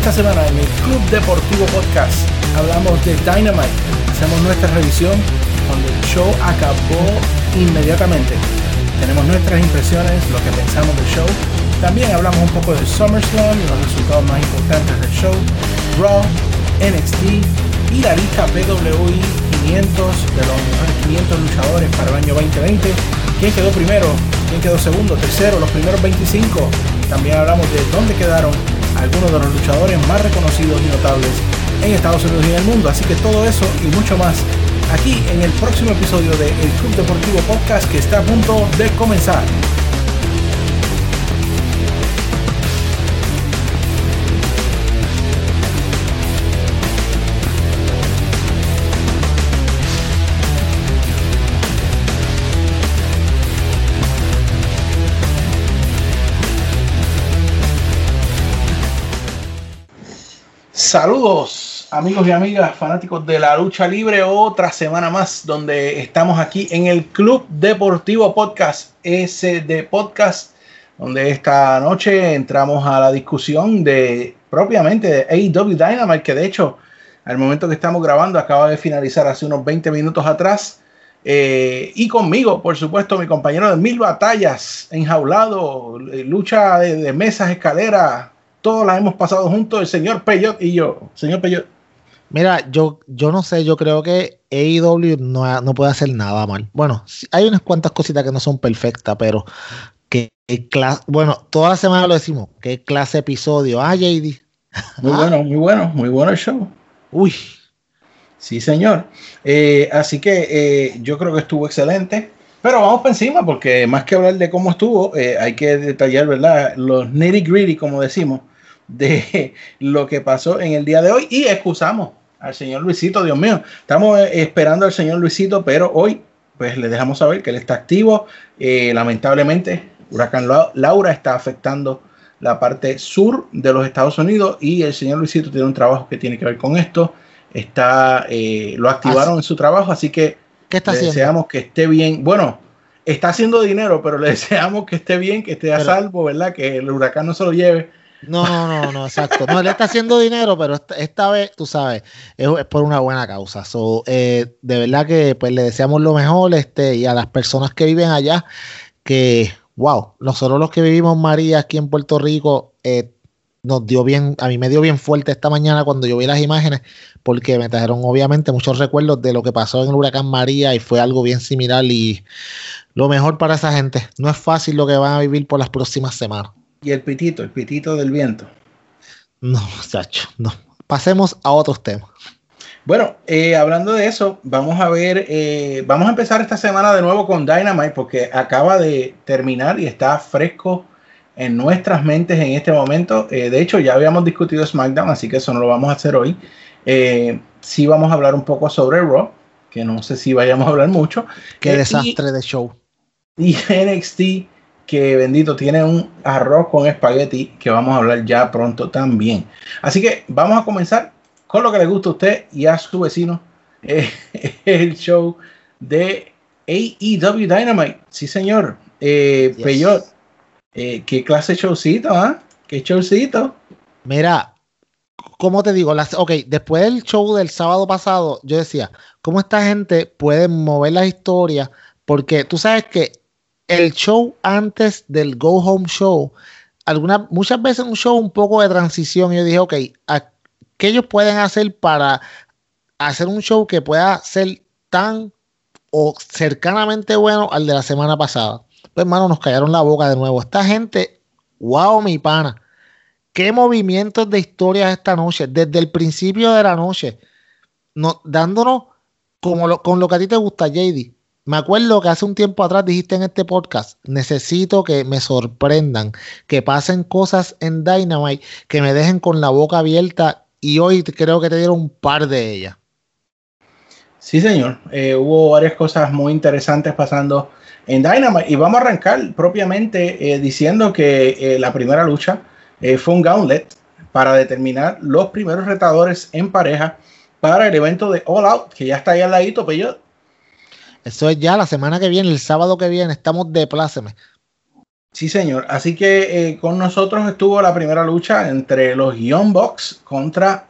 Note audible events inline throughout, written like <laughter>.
esta semana en el Club Deportivo Podcast hablamos de Dynamite. Hacemos nuestra revisión cuando el show acabó inmediatamente. Tenemos nuestras impresiones, lo que pensamos del show. También hablamos un poco de SummerSlam, los resultados más importantes del show, Raw, NXT y la lista PWI 500 de los mejores 500 luchadores para el año 2020. ¿Quién quedó primero? ¿Quién quedó segundo? Tercero, los primeros 25. También hablamos de dónde quedaron algunos de los luchadores más reconocidos y notables en Estados Unidos y en el mundo. Así que todo eso y mucho más aquí en el próximo episodio de El Club Deportivo Podcast que está a punto de comenzar. Saludos amigos y amigas fanáticos de la lucha libre, otra semana más donde estamos aquí en el Club Deportivo Podcast, SD Podcast, donde esta noche entramos a la discusión de propiamente de AEW Dynamite, que de hecho al momento que estamos grabando acaba de finalizar hace unos 20 minutos atrás. Eh, y conmigo, por supuesto, mi compañero de mil batallas, enjaulado, lucha de, de mesas, escaleras, todos las hemos pasado juntos, el señor Peyot y yo. Señor Peyot. Mira, yo, yo no sé, yo creo que AEW no, no puede hacer nada mal. Bueno, hay unas cuantas cositas que no son perfectas, pero que clase, bueno, toda la semana lo decimos, qué clase de episodio. Ah, JD. Muy bueno, muy bueno, muy bueno el show. Uy. Sí, señor. Eh, así que eh, yo creo que estuvo excelente. Pero vamos para encima, porque más que hablar de cómo estuvo, eh, hay que detallar, ¿verdad? Los nitty gritty, como decimos, de <laughs> lo que pasó en el día de hoy. Y excusamos al señor Luisito, Dios mío. Estamos eh, esperando al señor Luisito, pero hoy, pues le dejamos saber que él está activo. Eh, lamentablemente, Huracán Laura está afectando la parte sur de los Estados Unidos y el señor Luisito tiene un trabajo que tiene que ver con esto. Está, lo activaron en su trabajo, así que ¿Qué está le haciendo? deseamos que esté bien. Bueno, está haciendo dinero, pero le <laughs> deseamos que esté bien, que esté a Pero- salvo, ¿verdad? Que el huracán no se lo lleve. No, no, no, no, exacto. No, él está haciendo dinero, pero esta, esta vez, tú sabes, es, es por una buena causa. So, eh, de verdad que pues le deseamos lo mejor este, y a las personas que viven allá, que, wow, nosotros los que vivimos María aquí en Puerto Rico, eh, nos dio bien, a mí me dio bien fuerte esta mañana cuando yo vi las imágenes, porque me trajeron obviamente muchos recuerdos de lo que pasó en el huracán María y fue algo bien similar y lo mejor para esa gente. No es fácil lo que van a vivir por las próximas semanas. Y el pitito, el pitito del viento. No, no. Pasemos a otros temas. Bueno, eh, hablando de eso, vamos a ver, eh, vamos a empezar esta semana de nuevo con Dynamite porque acaba de terminar y está fresco en nuestras mentes en este momento. Eh, de hecho, ya habíamos discutido SmackDown, así que eso no lo vamos a hacer hoy. Eh, sí vamos a hablar un poco sobre Raw, que no sé si vayamos a hablar mucho. Qué Eh, y- desastre de show. y NXT que bendito tiene un arroz con espagueti que vamos a hablar ya pronto también. Así que vamos a comenzar con lo que le gusta a usted y a su vecino, eh, <laughs> el show de AEW Dynamite. Sí, señor. Yes. Peyot, eh, qué clase de showcito, ¿ah? Qué showcito. Mira, ¿cómo te digo? Las, ok, después del show del sábado pasado, yo decía, ¿cómo esta gente puede mover la historia? Porque tú sabes que el show antes del Go Home Show, algunas, muchas veces un show un poco de transición, yo dije, ok, ¿a- ¿qué ellos pueden hacer para hacer un show que pueda ser tan o cercanamente bueno al de la semana pasada? Pues hermano, nos callaron la boca de nuevo. Esta gente, wow, mi pana qué movimientos de historias esta noche, desde el principio de la noche, no, dándonos como lo- con lo que a ti te gusta, JD. Me acuerdo que hace un tiempo atrás dijiste en este podcast, necesito que me sorprendan, que pasen cosas en Dynamite, que me dejen con la boca abierta y hoy creo que te dieron un par de ellas. Sí, señor. Eh, hubo varias cosas muy interesantes pasando en Dynamite. Y vamos a arrancar propiamente eh, diciendo que eh, la primera lucha eh, fue un gauntlet para determinar los primeros retadores en pareja para el evento de All Out, que ya está ahí al ladito, pero yo. Eso es ya la semana que viene, el sábado que viene, estamos de pláceme. Sí, señor. Así que con nosotros estuvo la primera lucha entre los Young Bucks contra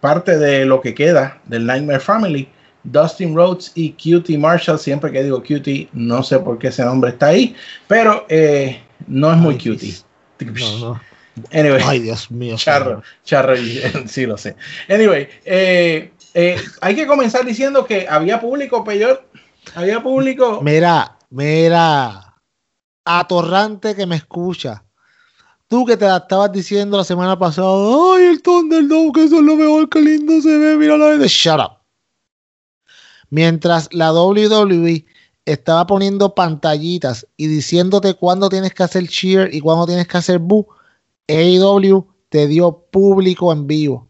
parte de lo que queda del Nightmare Family, Dustin Rhodes y Cutie Marshall. Siempre que digo Cutie, no sé por qué ese nombre está ahí, pero eh, no es muy cutie. No, no. Anyway, Ay, Dios mío. Charro, charro, <laughs> sí lo sé. Anyway, hay que comenzar diciendo que había público, Peyor. Había público. Mira, mira atorrante que me escucha. Tú que te estabas diciendo la semana pasada, ay, el Thunderdome, que eso es lo mejor, que lindo se ve, mira la de Shut up. Mientras la WWE estaba poniendo pantallitas y diciéndote cuándo tienes que hacer cheer y cuándo tienes que hacer boo, AEW te dio público en vivo.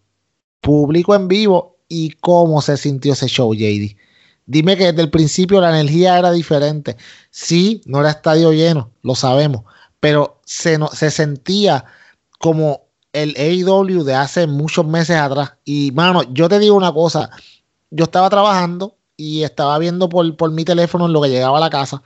Público en vivo y cómo se sintió ese show, JD. Dime que desde el principio la energía era diferente. Sí, no era estadio lleno, lo sabemos, pero se, se sentía como el AEW de hace muchos meses atrás. Y mano, yo te digo una cosa, yo estaba trabajando y estaba viendo por, por mi teléfono en lo que llegaba a la casa.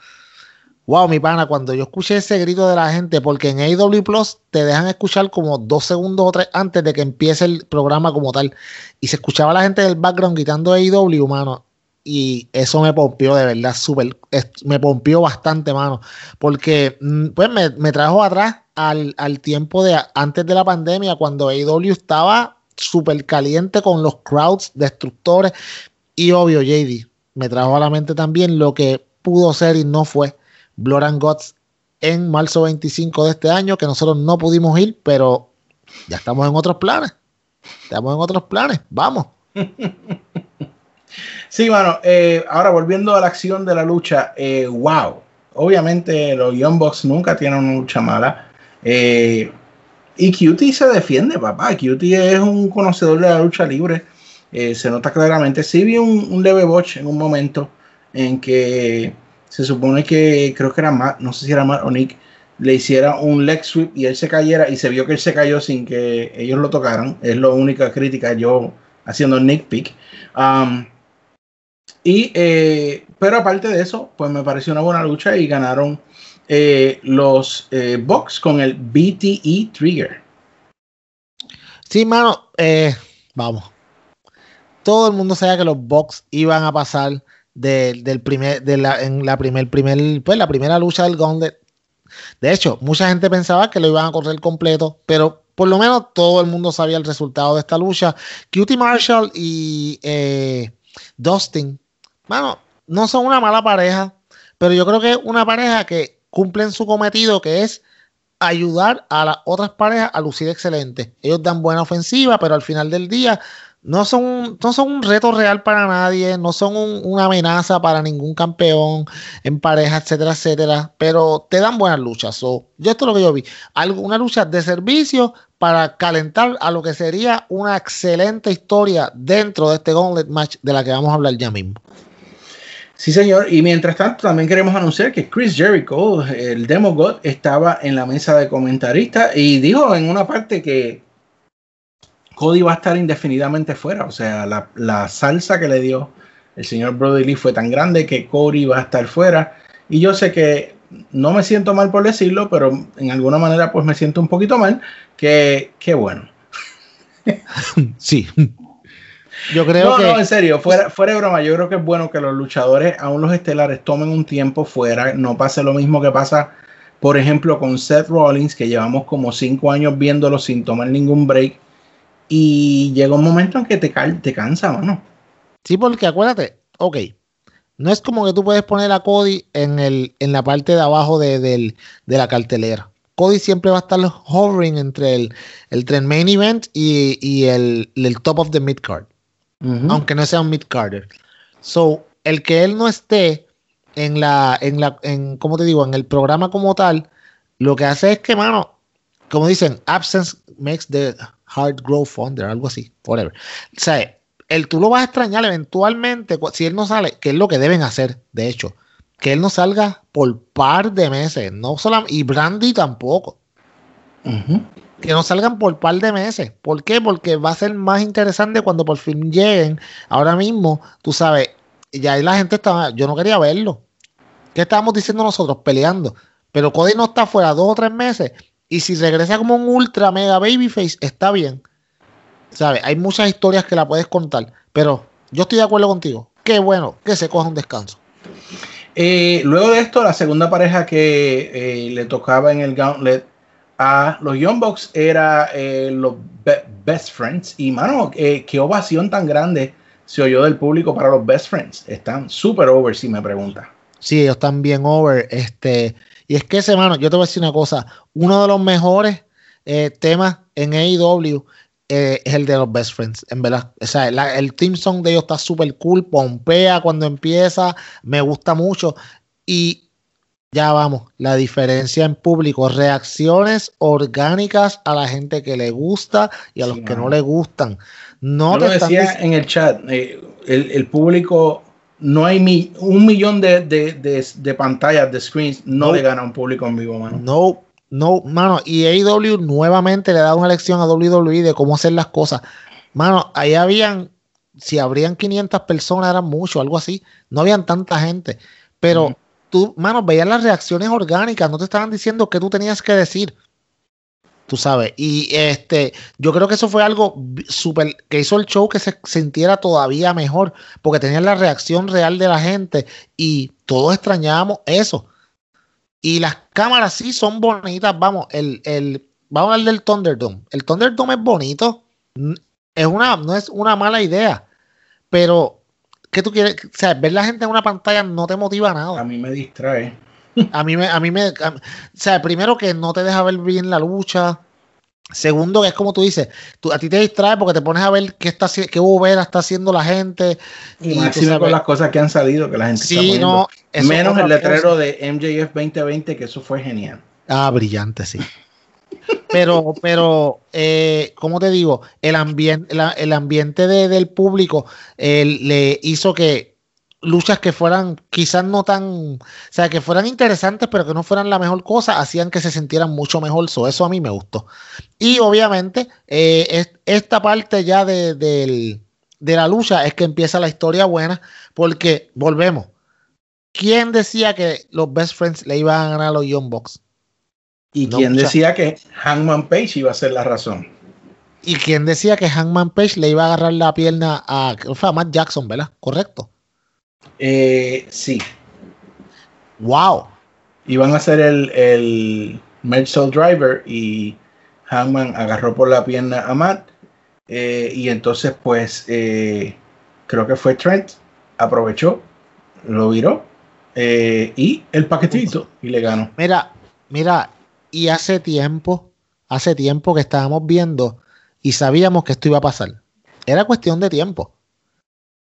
Wow, mi pana, cuando yo escuché ese grito de la gente, porque en AW Plus te dejan escuchar como dos segundos o tres antes de que empiece el programa como tal. Y se escuchaba la gente del background gritando AW, mano y eso me pompió de verdad súper, me pompió bastante, mano, porque mm, pues me, trajo atrás al, tiempo de antes de la pandemia, cuando AEW estaba súper caliente con los crowds destructores y obvio, JD, me trajo a la mente también lo que pudo ser y no fue Blood and en marzo 25 de este año, que nosotros no pudimos ir, pero ya estamos en otros planes, estamos en otros planes, vamos. <laughs> Sí, bueno, eh, ahora volviendo a la acción de la lucha, eh, wow. Obviamente los Young Bucks nunca tienen una lucha mala. Eh, y Cutie se defiende, papá. Cutie es un conocedor de la lucha libre. Se nota claramente. Sí vi un, leve botch en un momento en que se supone que creo que era Matt, no sé si era Matt o Nick, le hiciera un leg sweep y él se cayera y se vio que él se cayó sin que ellos lo tocaran. Es la única crítica yo haciendo Nick pick. Um, y, eh, pero aparte de eso, pues me pareció una buena lucha y ganaron eh, los eh, Bucks con el BTE Trigger. Sí, mano, vamos. Todo el mundo sabía que los Bucks iban a pasar del primer, de la, en la primer, primer, pues la primera lucha del Gauntlet. De hecho, mucha gente pensaba que lo iban a correr completo, pero por lo menos todo el mundo sabía el resultado de esta lucha. Cutie Marshall y Dustin bueno, no son una mala pareja, pero yo creo que es una pareja que cumplen su cometido, que es ayudar a las otras parejas a lucir excelente. Ellos dan buena ofensiva, pero al final del día no son, no son un reto real para nadie, no son una amenaza para ningún campeón en pareja, etcétera, etcétera, pero te dan buenas luchas. yo esto es lo que yo vi, una lucha de servicio para calentar a lo que sería una excelente historia dentro de este Gauntlet Match de la que vamos a hablar ya mismo. Sí, señor. Y mientras tanto, también queremos anunciar que Chris Jericho, el Demo God, estaba en la mesa de comentaristas y dijo en una parte que Cody va a estar indefinidamente fuera. O sea, la, salsa que le dio el señor Brody Lee fue tan grande que Cody va a estar fuera. Y yo sé que no me siento mal por decirlo, pero en alguna manera pues me siento un poquito mal. Que, que bueno. <laughs> sí. Yo creo no, que. No, en serio, fuera, fuera de broma, yo creo que es bueno que los luchadores, aún los estelares, tomen un tiempo fuera. No pase lo mismo que pasa, por ejemplo, con Seth Rollins, que llevamos como cinco años viéndolo sin tomar ningún break. Y llega un momento en que te, te cansa, ¿no? Sí, porque acuérdate, ok. No es como que tú puedes poner a Cody en, el, en la parte de abajo de, de la cartelera. Cody siempre va a estar hovering entre el, el main event y, y el, el, top of the mid card aunque no sea un mid carder. So, el que él no esté en la, en la, en, ¿cómo te digo? En el programa como tal, lo que hace es que, mano, como dicen, absence makes the heart grow fonder, algo así, whatever. O sea, el, tú lo vas a extrañar eventualmente, si él no sale, que es lo que deben hacer, de hecho, que él no salga por par de meses, no solo, y Brandy tampoco que no salgan por par de meses. ¿Por qué? Porque va a ser más interesante cuando por fin lleguen. Ahora mismo, tú sabes, ya ahí la gente estaba, yo no quería verlo. ¿Qué estábamos diciendo nosotros? Peleando. Pero Cody no está fuera dos o tres meses. Y si regresa como un ultra mega babyface, está bien. ¿Sabes? Hay muchas historias que la puedes contar. Pero yo estoy de acuerdo contigo. Qué bueno que se coja un descanso. Eh, luego de esto, la segunda pareja que eh, le tocaba en el Gauntlet a los Young Bucks era eh, los Best Friends. Y mano, qué ovación tan grande se oyó del público para los Best Friends. Están súper over, si me pregunta. Sí, ellos están bien over. Este, y es que ese, mano, yo te voy a decir una cosa. Uno de los mejores temas en AEW es el de los Best Friends, en verdad. O sea, el team song de ellos está súper cool, pompea cuando empieza, me gusta mucho. Y ya vamos, la diferencia en público, reacciones orgánicas a la gente que le gusta y a los que no le gustan. No lo decía en el chat, eh, el, público, no hay un millón de, de, pantallas, de screens, no, le gana un público en vivo, mano. No, no, mano, y AEW nuevamente le da una lección a WWE de cómo hacer las cosas. Mano, ahí habían, si habrían 500 personas, eran mucho, algo así. No habían tanta gente. Pero tú, mano, veías las reacciones orgánicas, no te estaban diciendo qué tú tenías que decir. Tú sabes. Y este, yo creo que eso fue algo súper que hizo el show que se sintiera todavía mejor, porque tenían la reacción real de la gente y todos extrañábamos eso. Y las cámaras sí son bonitas. Vamos, el, el, vamos a hablar del Thunderdome. El Thunderdome es bonito. Es una, no es una mala idea. Pero, ¿qué tú quieres? Ver la gente en una pantalla no te motiva nada. A mí me distrae. A mí me, a mí me, o sea, primero que no te deja ver bien la lucha. Segundo, que es como tú dices, tú, a ti te distrae porque te pones a ver qué está qué Ubera está haciendo la gente. Y, máximo con las cosas que han salido, que la gente sí, está no, Menos el letrero de MJF 2020, que eso fue genial. Ah, brillante, sí. pero, pero, eh, como te digo, el, ambiente el ambiente del público le hizo que luchas que fueran quizás no tan, o sea, que fueran interesantes, pero que no fueran la mejor cosa, hacían que se sintieran mucho mejor. eso a mí me gustó. Y obviamente, eh, esta parte ya de, la lucha es que empieza la historia buena, porque volvemos. ¿Quién decía que los Best Friends le iban a ganar a los Young Bucks? ¿Y quién decía que Hangman Page iba a ser la razón? ¿Y quién decía que Hangman Page le iba a agarrar la pierna a, a Matt Jackson, ¿verdad? Correcto. Eh, sí. Wow. Iban a hacer el, el Driver y Hangman agarró por la pierna a Matt. Eh, y entonces, pues, eh, creo que fue Trent, aprovechó, lo viró y el paquetito y le ganó. Mira, mira, y hace tiempo, hace tiempo que estábamos viendo y sabíamos que esto iba a pasar. Era cuestión de tiempo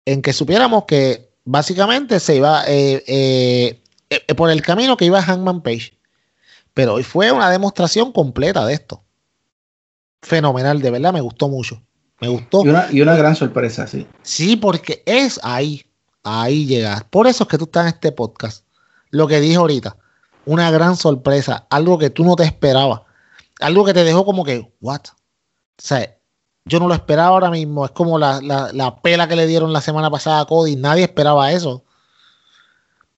en que supiéramos que básicamente se iba eh, eh, eh, por el camino que iba Hangman Page. Pero hoy fue una demostración completa de esto. Fenomenal, de verdad, me gustó mucho. Me gustó. Y una, gran sorpresa, sí. Sí, porque es ahí, ahí llegas. Por eso es que tú estás en este podcast. Lo que dije ahorita, una gran sorpresa, algo que tú no te esperabas, algo que te dejó como que, what? O sea, yo no lo esperaba ahora mismo. Es como la, la, pela que le dieron la semana pasada a Cody. Nadie esperaba eso.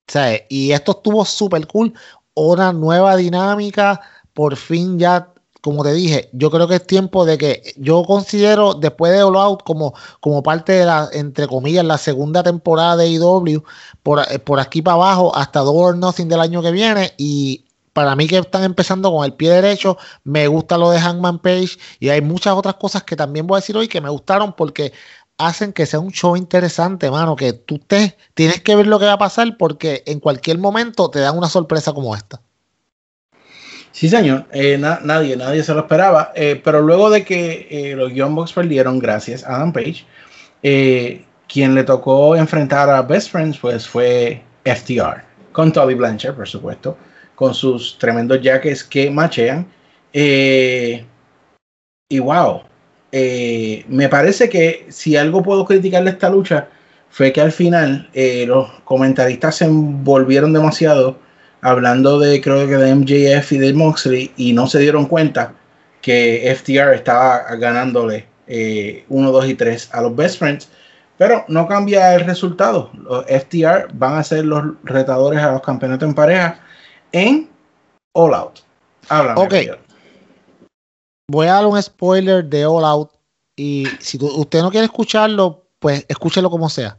Sea, y esto estuvo súper cool. Una nueva dinámica. Por fin ya, como te dije, yo creo que es tiempo de que yo considero después de All Out como, como parte de la, entre comillas, la segunda temporada de IW, por, por aquí para abajo hasta Door Nothing del año que viene. Y para mí que están empezando con el pie derecho, me gusta lo de Hangman Page y hay muchas otras cosas que también voy a decir hoy que me gustaron porque hacen que sea un show interesante, mano, que tú te, tienes que ver lo que va a pasar porque en cualquier momento te dan una sorpresa como esta. Sí, señor, eh, nadie, nadie se lo esperaba, eh, pero luego de que eh, los Young perdieron, gracias a Adam Page, quien le tocó enfrentar a Best Friends pues fue FTR, con Toby Blanchard, por supuesto con sus tremendos jackets que machean. Eh, y wow, eh, me parece que si algo puedo criticar de esta lucha fue que al final eh, los comentaristas se envolvieron demasiado hablando de creo que de MJF y de Moxley y no se dieron cuenta que FTR estaba ganándole 1, 2 y 3 a los Best Friends. Pero no cambia el resultado. Los FTR van a ser los retadores a los campeonatos en pareja en All Out. Háblame. Ok. Voy a dar un spoiler de All Out. Y si usted no quiere escucharlo, pues escúchelo como sea.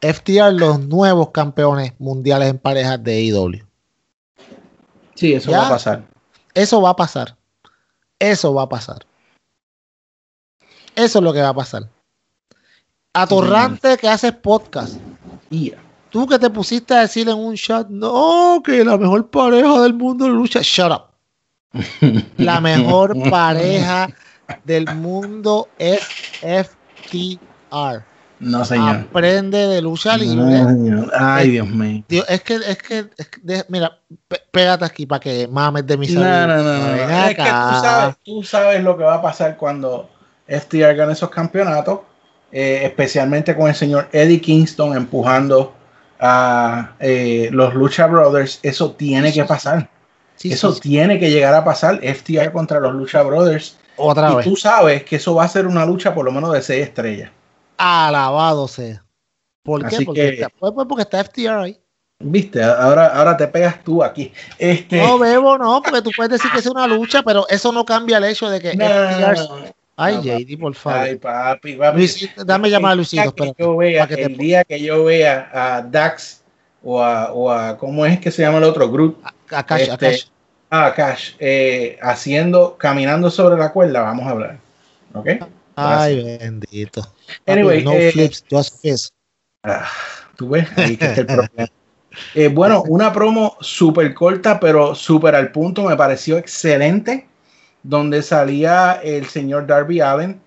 FTR, los nuevos campeones mundiales en parejas de AEW. Sí, eso Ya. va a pasar. Eso va a pasar. Eso va a pasar. Eso es lo que va a pasar. Atorrante que haces podcast. Yeah. Tú que te pusiste a decir en un chat, no, que la mejor pareja del mundo lucha. Shut up. <laughs> La mejor pareja del mundo es FTR. No, señor. Aprende de lucha No, libre. señor. Ay, Dios mío. Es que, es que, es que de- mira, pégate aquí para que mames de mi salud. no, no, no. Es que tú sabes, tú sabes lo que va a pasar cuando FTR gane esos campeonatos, eh, especialmente con el señor Eddie Kingston empujando a eh, los Lucha Brothers. Eso tiene que pasar. Sí, eso sí, sí. tiene que llegar a pasar. FTR contra los Lucha Brothers. Otra y vez. tú sabes que eso va a ser una lucha por lo menos de seis estrellas. Alabado sea. ¿Por qué? Así Porque, que- está, pues, pues porque está FTR ahí. Viste, ahora, ahora te pegas tú aquí. Este, No, Bebo, no, porque tú puedes decir que es una lucha, pero eso no cambia el hecho de que <laughs> no, FTR. Ay, no, JD, por favor. Ay, papi, papi. Dame llamar a Luisito, El te el po- día que yo vea a Dax o a, o a ¿cómo es que se llama el otro? Groot. Akash, este, Akash. Ah, Cash. eh, haciendo, caminando sobre la cuerda, vamos a hablar. ¿Ok? Ay, bendito. Anyway, no eh, flips, just fist. Ah, Tú ves, ahí que está el problema. Eh, bueno, <laughs> una promo súper corta, pero súper al punto, me pareció excelente, donde salía el señor Darby Allen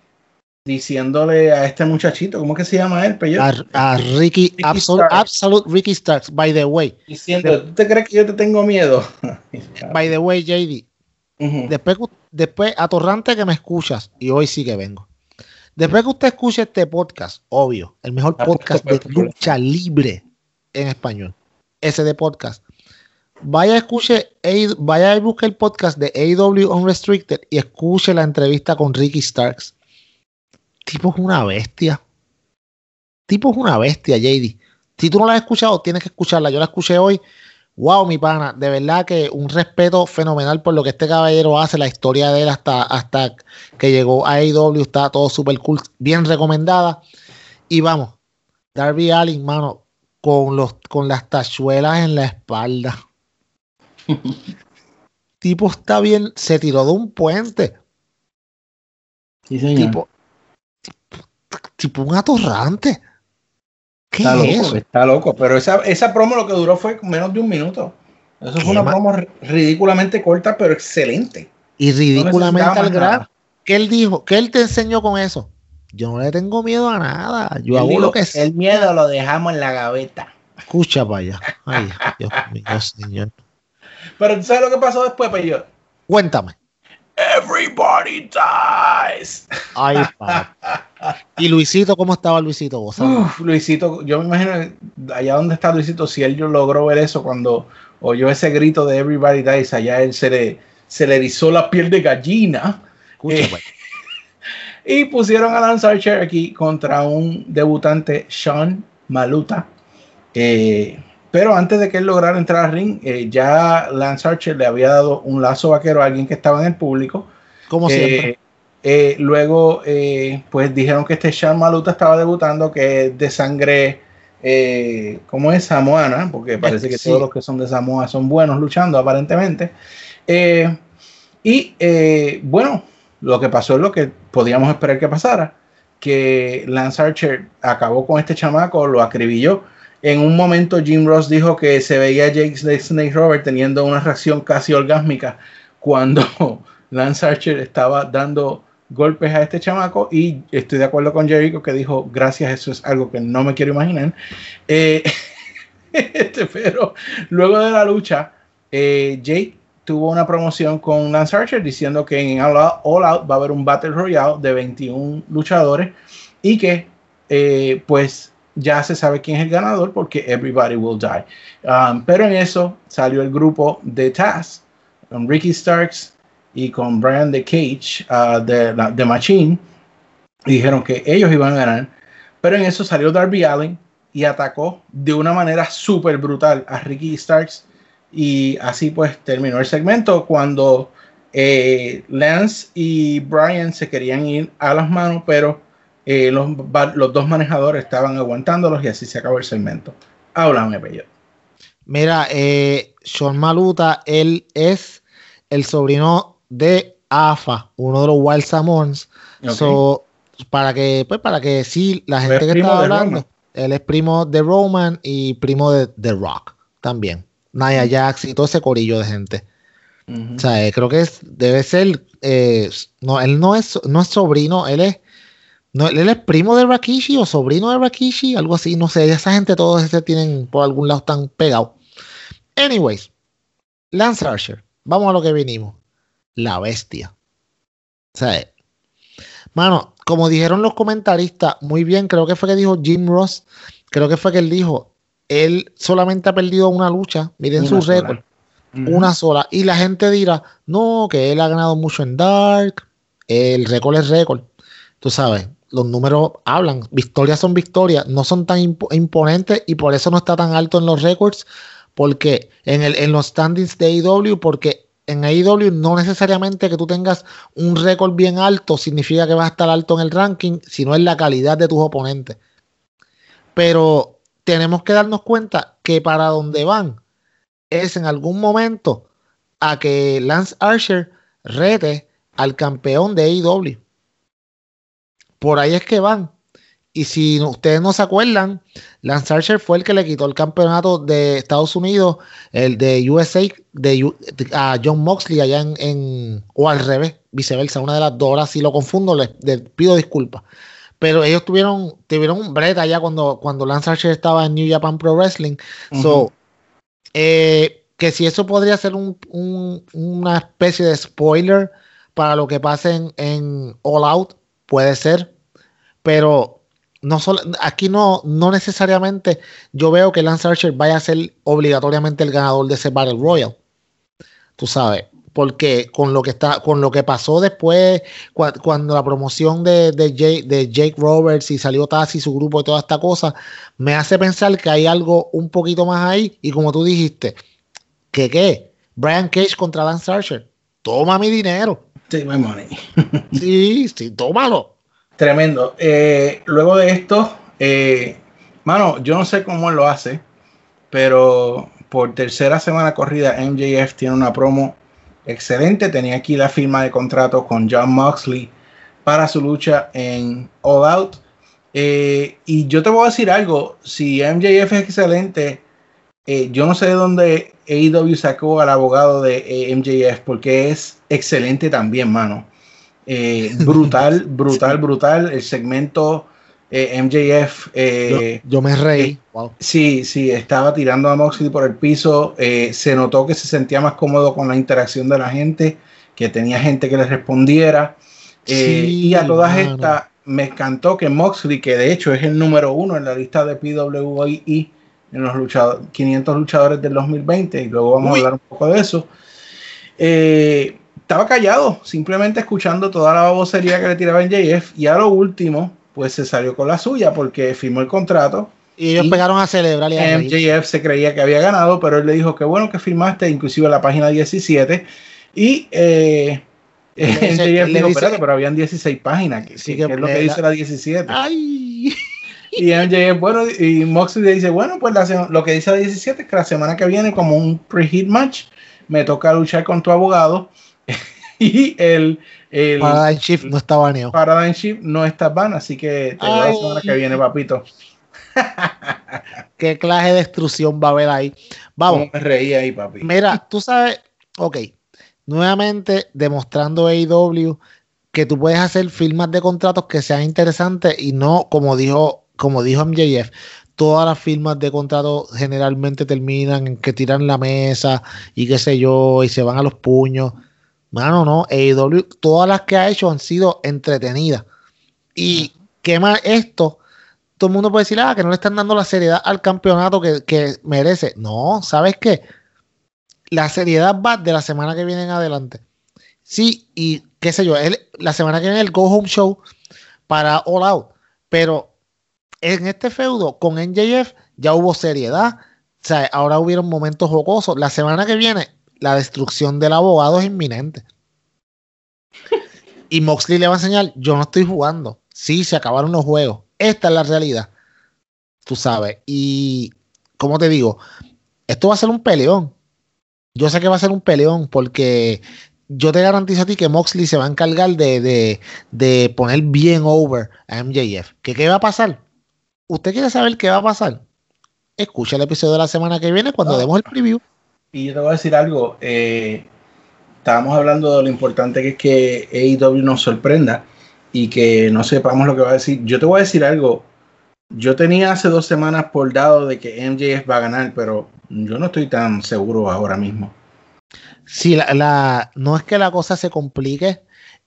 diciéndole a este muchachito, ¿cómo que se llama él? Pello? A, a Ricky, Ricky absolute, Ricky Starks, by the way. Diciendo, ¿tú te crees que yo te tengo miedo? <laughs> By the way, JD. Ujú. Después, que- después, atorrante que me escuchas, y hoy sí que vengo. Después que usted escuche este podcast, obvio, el mejor podcast de lucha libre en español, ese de podcast. Vaya, escuche, vaya y busque el podcast de AW Unrestricted y escuche la entrevista con Ricky Starks. Tipo es una bestia. Tipo es una bestia, JD. Si tú no la has escuchado, tienes que escucharla. Yo la escuché hoy. Wow, mi pana, de verdad que un respeto fenomenal por lo que este caballero hace, la historia de él hasta, hasta que llegó a AEW, está todo súper cool, bien recomendada. Y vamos, Darby Allin, mano, con, los, con las tachuelas en la espalda. Tipo está bien, se tiró de un puente, Sí, señor. tipo, tipo, tipo un atorrante. ¿Qué está es loco, está loco. Pero esa, esa promo lo que duró fue menos de un minuto. Eso ¿Qué fue una promo ri- ridículamente corta, pero excelente. Y ridículamente al nada. ¿Qué él dijo? ¿Qué él te enseñó con eso? Yo no le tengo miedo a nada. Yo hago lo que sea. El miedo lo dejamos en la gaveta. Escucha para allá. Ay, Dios mío, señor. Pero ¿tú sabes lo que pasó después, Pello? Cuéntame. Everybody dies. Ay, papá. ¿Y Luisito, cómo estaba Luisito? gozando? Uf, Luisito, yo me imagino allá donde está Luisito, si él yo logró ver eso cuando oyó ese grito de Everybody Dies, allá él se le, se le erizó la piel de gallina Escucha eh, y pusieron a Lance Archer aquí contra un debutante, Sean Maluta. Eh, pero antes de que él lograra entrar al ring, eh, ya Lance Archer le había dado un lazo vaquero a alguien que estaba en el público. Como Eh, siempre. eh, luego, eh, pues dijeron que este Sean Maluta estaba debutando, que es de sangre, eh, ¿cómo es? Samoana, porque parece que sí. todos los que son de Samoa son buenos luchando, aparentemente. Y bueno, lo que pasó es lo que podíamos esperar que pasara, que Lance Archer acabó con este chamaco, lo acribilló. En un momento Jim Ross dijo que se veía a Jake Snake Robert teniendo una reacción casi orgásmica cuando <laughs> Lance Archer estaba dando golpes a este chamaco y estoy de acuerdo con Jericho que dijo gracias, eso es algo que no me quiero imaginar. Eh, <laughs> este, pero luego de la lucha, eh, Jake tuvo una promoción con Lance Archer diciendo que en All Out, All Out va a haber un Battle Royale de 21 luchadores y que eh, pues ya se sabe quién es el ganador porque everybody will die. Um, pero en eso salió el grupo de Taz con Ricky Starks y con Brian the Cage uh, de, Machine dijeron que ellos iban a ganar. Pero en eso salió Darby Allen y atacó de una manera súper brutal a Ricky Starks Y así pues terminó el segmento cuando eh, Lance y Brian se querían ir a las manos, pero eh, los, los, dos manejadores estaban aguantándolos y así se acabó el segmento. Háblame, Pello. Mira, eh, Sean Maluta, él es el sobrino de AFA, uno de los Wild Samons. para que, pues, para que sí, la gente que está hablando, él es primo de Roman y primo de The Rock también. Nia Jax y todo ese corillo de gente. O sea, eh, creo que es, debe ser, eh, no, él no es, no es sobrino, él es, no, él es primo de Rakishi o sobrino de Rakishi, algo así, no sé, esa gente todos se tienen por algún lado están pegados. Anyways, Lance Archer, vamos a lo que vinimos, la bestia. O sea, mano, como dijeron los comentaristas, muy bien, creo que fue que dijo Jim Ross, creo que fue que él dijo, él solamente ha perdido una lucha, miren su récord una sola. Y la gente dirá, no, que él ha ganado mucho en Dark, el récord es récord. Tú sabes, los números hablan, victorias son victorias, no son tan imponentes y por eso no está tan alto en los récords, porque en, el, en los standings de AEW, porque en AEW no necesariamente que tú tengas un récord bien alto significa que vas a estar alto en el ranking, sino en la calidad de tus oponentes. Pero tenemos que darnos cuenta que para donde van, es en algún momento a que Lance Archer rete al campeón de AEW. Por ahí es que van. Y si ustedes no se acuerdan, Lance Archer fue el que le quitó el campeonato de Estados Unidos, el de USA, de, a John Moxley allá en, o al revés, viceversa, una de las dos. Ahora si lo confundo, les, pido disculpas. Pero ellos tuvieron, tuvieron un breta allá cuando, cuando Lance Archer estaba en New Japan Pro Wrestling. So, eh, que si eso podría ser una especie de spoiler para lo que pase en, All Out, puede ser, pero no solo, aquí no, no necesariamente yo veo que Lance Archer vaya a ser obligatoriamente el ganador de ese Battle Royal. Tú sabes, porque con lo que está, con lo que pasó después, cuando la promoción de, de, Jake, Roberts y salió Tassi, su grupo y toda esta cosa, me hace pensar que hay algo un poquito más ahí. Y como tú dijiste, ¿qué qué? Brian Cage contra Lance Archer. Toma mi dinero. Sí, my money. <laughs> sí, sí, tómalo. Tremendo. Eh, luego de esto, eh, mano, yo no sé cómo él lo hace, pero por tercera semana corrida, MJF tiene una promo excelente. Tenía aquí la firma de contrato con John Moxley para su lucha en All Out. Eh, y yo te voy a decir algo, si MJF es excelente, eh, yo no sé de dónde AEW sacó al abogado de eh, MJF, porque es excelente también, mano. <laughs> brutal, brutal, brutal. El segmento MJF. Yo, me reí. Sí, sí, estaba tirando a Moxley por el piso. se notó que se sentía más cómodo con la interacción de la gente, que tenía gente que le respondiera. y a todas estas me encantó que Moxley, que de hecho es el número uno en la lista de PWI en los luchadores, 500 luchadores del 2020, y luego vamos a hablar un poco de eso, eh, estaba callado, simplemente escuchando toda la babosería que le tiraba en JF, y a lo último, pues se salió con la suya porque firmó el contrato. Y ellos pegaron a celebrar. Y MJF se creía que había ganado, pero él le dijo que bueno que firmaste, inclusive la página 17. Y eh, <laughs> MJF dijo, espérate, pero habían 16 páginas, que, sí, que, es lo que dice la 17. Ay. Y MJF, bueno, y Moxley dice, bueno, pues lo que dice la 17 es que la semana que viene, como un pre-hit match, me toca luchar con tu abogado. <laughs> y el, el Paradigm Shift no está baneado. Paradigm Shift no está ban, así que te la semana que viene, papito. <laughs> ¿Qué clase de destrucción va a haber ahí? Vamos. me reí ahí, papi. Mira, tú sabes, ok, nuevamente demostrando AEW que tú puedes hacer firmas de contratos que sean interesantes y no, como dijo, como dijo MJF, todas las firmas de contrato generalmente terminan en que tiran la mesa y qué sé yo, y se van a los puños. Mano, no, AEW, todas las que ha hecho han sido entretenidas. Y qué más esto, todo el mundo puede decir, ah, que no le están dando la seriedad al campeonato que, merece. No, ¿sabes qué? La seriedad va de la semana que viene en adelante. Sí, y qué sé yo, la semana que viene el Go Home Show para All Out. Pero en este feudo con NJF ya hubo seriedad, sea, ahora hubieron momentos jocosos. La semana que viene, la destrucción del abogado es inminente. Y Moxley le va a enseñar, yo no estoy jugando. Sí, se acabaron los juegos. Esta es la realidad. Tú sabes. Y, como te digo, esto va a ser un peleón. Yo sé que va a ser un peleón porque yo te garantizo a ti que Moxley se va a encargar de, poner bien over a MJF. ¿Que ¿Qué va a pasar? ¿Usted quiere saber qué va a pasar? Escucha el episodio de la semana que viene cuando demos el preview. Y yo te voy a decir algo. Eh, estábamos hablando de lo importante que es que AEW nos sorprenda y que no sepamos lo que va a decir. Yo te voy a decir algo. Yo tenía hace dos semanas por dado de que MJF va a ganar, pero yo no estoy tan seguro ahora mismo. Sí, la, no es que la cosa se complique,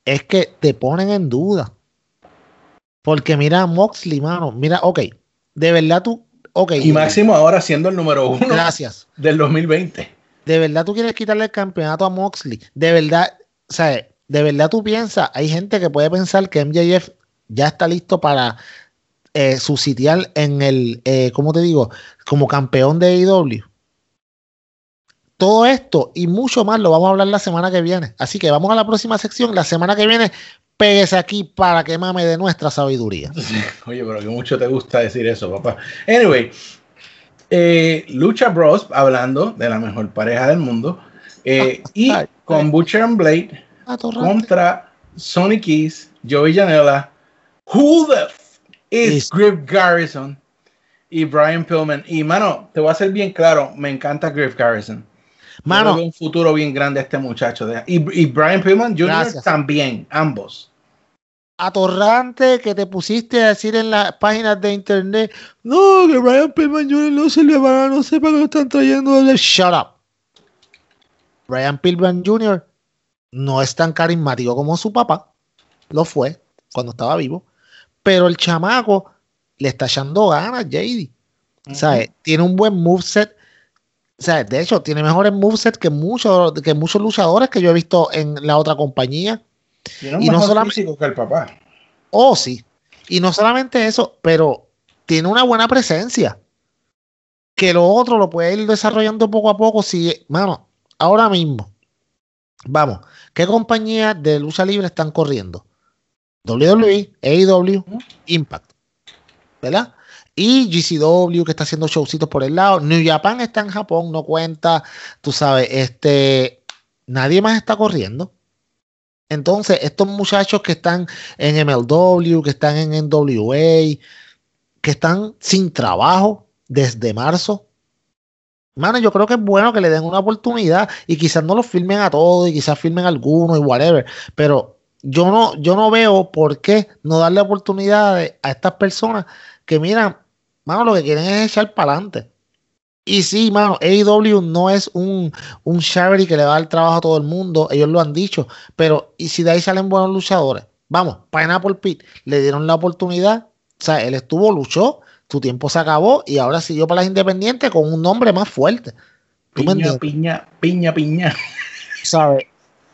es que te ponen en duda. Porque mira, Moxley, mano, mira, ok, de verdad tú, ok. Y Máximo ahora siendo el número uno. Gracias. Del 2020. De verdad tú quieres quitarle el campeonato a Moxley. De verdad, o sea, de verdad tú piensas, hay gente que puede pensar que MJF ya está listo para eh, en el, eh, ¿cómo te digo? Como campeón de AEW. Todo esto y mucho más lo vamos a hablar la semana que viene. Así que vamos a la próxima sección. La semana que viene, péguese aquí para que mame de nuestra sabiduría. <laughs> Oye, pero que mucho te gusta decir eso, papá. Anyway, eh, Lucha Bros, hablando de la mejor pareja del mundo. Eh, y con Butcher and Blade contra Sonic Keys, Joey Janela, Who the f is Griff Garrison y Brian Pillman. Y mano, te voy a ser bien claro, me encanta Griff Garrison. Mano, un futuro bien grande este muchacho. y, Brian Pillman Jr. también, ambos. Atorrante que te pusiste a decir en las páginas de internet, no, que Brian Pillman Jr. no se le va, no sepa que lo están trayendo. Shut up. Brian Pillman Jr. no es tan carismático como su papá. Lo fue cuando estaba vivo. Pero el chamaco le está echando ganas, JD. Tiene un buen moveset o sea, de hecho, tiene mejores movesets que muchos, que muchos luchadores que yo he visto en la otra compañía. y no solamente que el papá. Oh, sí. Y no solamente eso, pero tiene una buena presencia. Que lo otro lo puede ir desarrollando poco a poco. Si, mano, ahora mismo, vamos, ¿qué compañías de lucha libre están corriendo? WWE, AEW, Impact. ¿Verdad? Y GCW que está haciendo showcitos por el lado. New Japan está en Japón, no cuenta. Tú sabes, este. Nadie más está corriendo. Entonces, estos muchachos que están en MLW, que están en NWA, que están sin trabajo desde marzo. Mano, yo creo que es bueno que le den una oportunidad y quizás no los filmen a todos y quizás filmen a algunos y whatever, pero yo no, yo no veo por qué no darle oportunidades a estas personas que miran, mano, lo que quieren es echar para adelante. Y sí, mano, AEW no es un, un charity que le va a dar trabajo a todo el mundo, ellos lo han dicho, pero ¿y si de ahí salen buenos luchadores? Vamos, Pineapple Pete le dieron la oportunidad, o sea, él estuvo, luchó, su tiempo se acabó y ahora siguió para las independientes con un nombre más fuerte. piña, piña, piña, piña. ¿Sabes?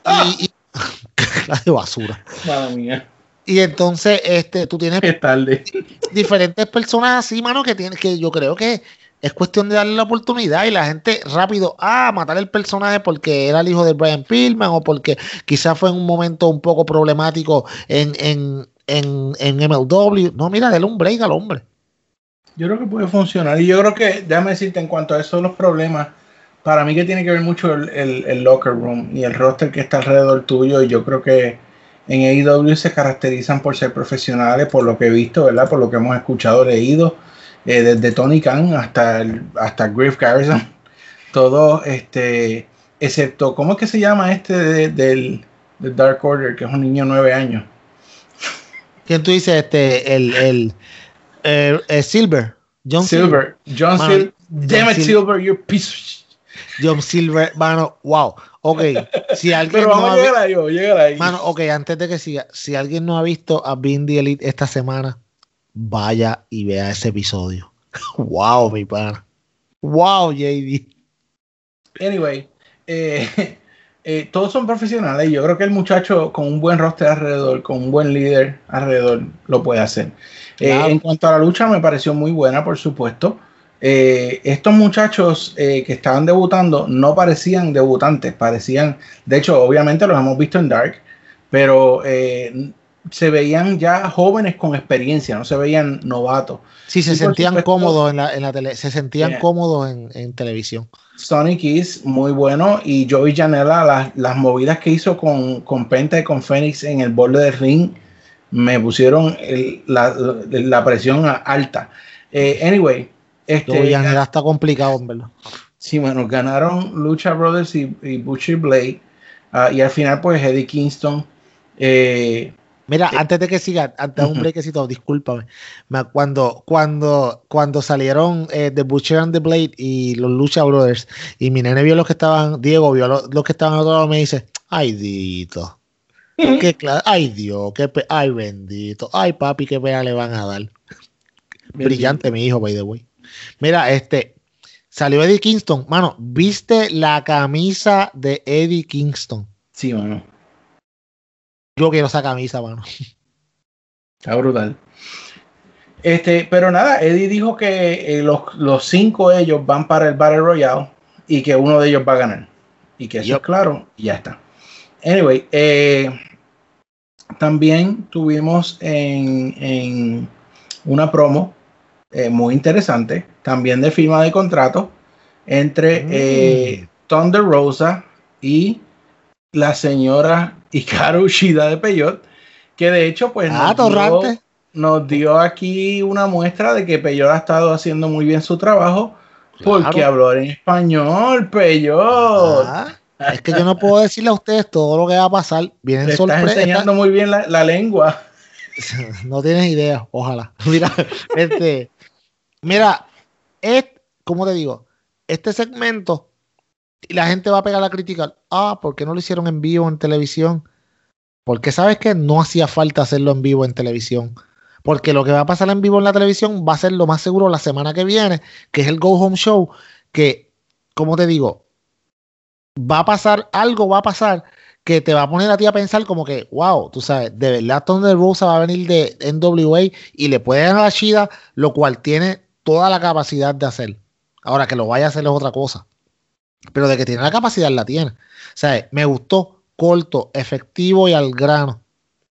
Y, y <laughs> la de basura. Madre mía. Y entonces, este, tú tienes tarde. diferentes personas así, mano, que tienes que yo creo que es cuestión de darle la oportunidad y la gente rápido, ah, matar el personaje porque era el hijo de Brian Pillman o porque quizás fue en un momento un poco problemático en, en, en, en MLW. No, mira, dale un break al hombre. Yo creo que puede funcionar. Y yo creo que, déjame decirte, en cuanto a esos los problemas, para mí que tiene que ver mucho el, el, el locker room y el roster que está alrededor tuyo. Y yo creo que en AEW se caracterizan por ser profesionales, por lo que he visto, ¿verdad? Por lo que hemos escuchado, leído, eh, desde Tony Khan hasta, hasta Griff Garrison, <laughs> todo, este, excepto, ¿cómo es que se llama este del, Dark Order, que es un niño de nueve años? ¿Quién tú dices? Este, el, el, el, Silver. John Silver. John Silver. Damn it, Silver, you piece of John Silver, mano, wow. Ok, si <laughs> alguien. Pero vamos no a llegar ahí, llegar ahí. Mano, ok, antes de que siga, si alguien no ha visto a Bindi Elite esta semana, vaya y vea ese episodio. <laughs> wow, mi pana. Wow, JD. Anyway, eh, <laughs> eh, todos son profesionales. Yo creo que el muchacho con un buen roster alrededor, con un buen líder alrededor, lo puede hacer. Eh, en cuanto a la lucha, me pareció muy buena, por supuesto. Eh, estos muchachos eh, que estaban debutando no parecían debutantes, parecían, de hecho, obviamente los hemos visto en Dark, pero eh, se veían ya jóvenes con experiencia, no se veían novatos. Sí, se sentían cómodos en la, en la tele, se sentían cómodos en, en, televisión. Sonic is muy bueno y Joey Janela, las, las movidas que hizo con, con Penta y con Phoenix en el borde del ring, me pusieron el, la, la, presión alta. anyway, este, ya está complicado, ¿verdad? Sí, bueno, ganaron Lucha Brothers y, Butcher Blade. Uh, y al final, pues, Eddie Kingston. Eh, Mira, eh, antes de que siga, antes de un brequecito, discúlpame. Cuando, cuando, cuando salieron eh, The Butcher and the Blade y los Lucha Brothers, y mi nene vio los que estaban, Diego vio los, que estaban al otro lado, me dice, ay, Dito. Qué ay Dios, qué ay bendito, ay papi, qué pena le van a dar. Brillante mi hijo, by the way. Mira, este, salió Eddie Kingston. Mano, ¿viste la camisa de Eddie Kingston? Sí, mano. Yo quiero esa camisa, mano. Está brutal. Este, pero nada, Eddie dijo que eh, los, los, cinco de ellos van para el Battle Royale y que uno de ellos va a ganar. Y que eso es claro, y ya está. Anyway, eh, también tuvimos en, en, una promo eh, muy interesante, también de firma de contrato entre mm. eh, Thunder Rosa y la señora Hikaru Shida de Peyot, que de hecho pues ah, nos, dio, aquí una muestra de que Peyot ha estado haciendo muy bien su trabajo porque habló en español, Peyot. Ah, es que yo no puedo decirle a ustedes todo lo que va a pasar. Vienen sorpresas. enseñando muy bien la, lengua. <laughs> no tienes idea, ojalá. <laughs> Mira, este, Mira, es, como te digo, este segmento, la gente va a pegar la crítica, ah, ¿por qué no lo hicieron en vivo en televisión? Porque sabes que no hacía falta hacerlo en vivo en televisión. Porque lo que va a pasar en vivo en la televisión va a ser lo más seguro la semana que viene, que es el Go Home Show, que, como te digo, va a pasar, algo va a pasar que te va a poner a ti a pensar como que, wow, tú sabes, de verdad Thunder Rosa va a venir de NWA y le puede dar a Shida, lo cual tiene toda la capacidad de hacer. Ahora que lo vaya a hacer es otra cosa. Pero de que tiene la capacidad, la tiene. O sea, me gustó corto, efectivo y al grano.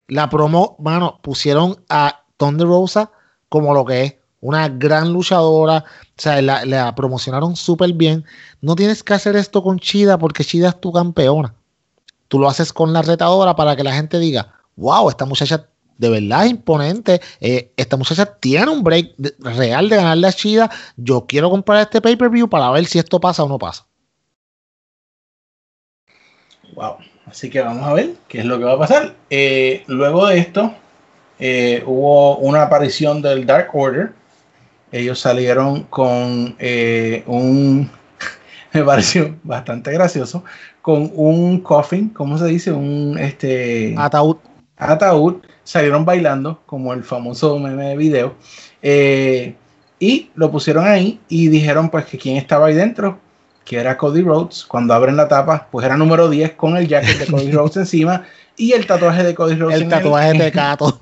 La promo, mano, pusieron a Thunder Rosa como lo que es. Una gran luchadora. O sea, la, promocionaron súper bien. No tienes que hacer esto con Chida porque Chida es tu campeona. Tú lo haces con la retadora para que la gente diga, wow, esta muchacha de verdad imponente. Eh, esta muchacha tiene un break real de ganarle a Chida. Yo quiero comprar este pay-per-view para ver si esto pasa o no pasa. Wow. Así que vamos a ver qué es lo que va a pasar. Eh, luego de esto, eh, hubo una aparición del Dark Order. Ellos salieron con un, <laughs> me pareció bastante gracioso, con un coffin, ¿cómo se dice? Un este ataúd. Ataúd salieron bailando, como el famoso meme de video, eh, y lo pusieron ahí y dijeron pues que quién estaba ahí dentro, que era Cody Rhodes. Cuando abren la tapa, pues era número 10 con el jacket de Cody <laughs> Rhodes encima y el tatuaje de Cody Rhodes. El tatuaje de <laughs> Cato.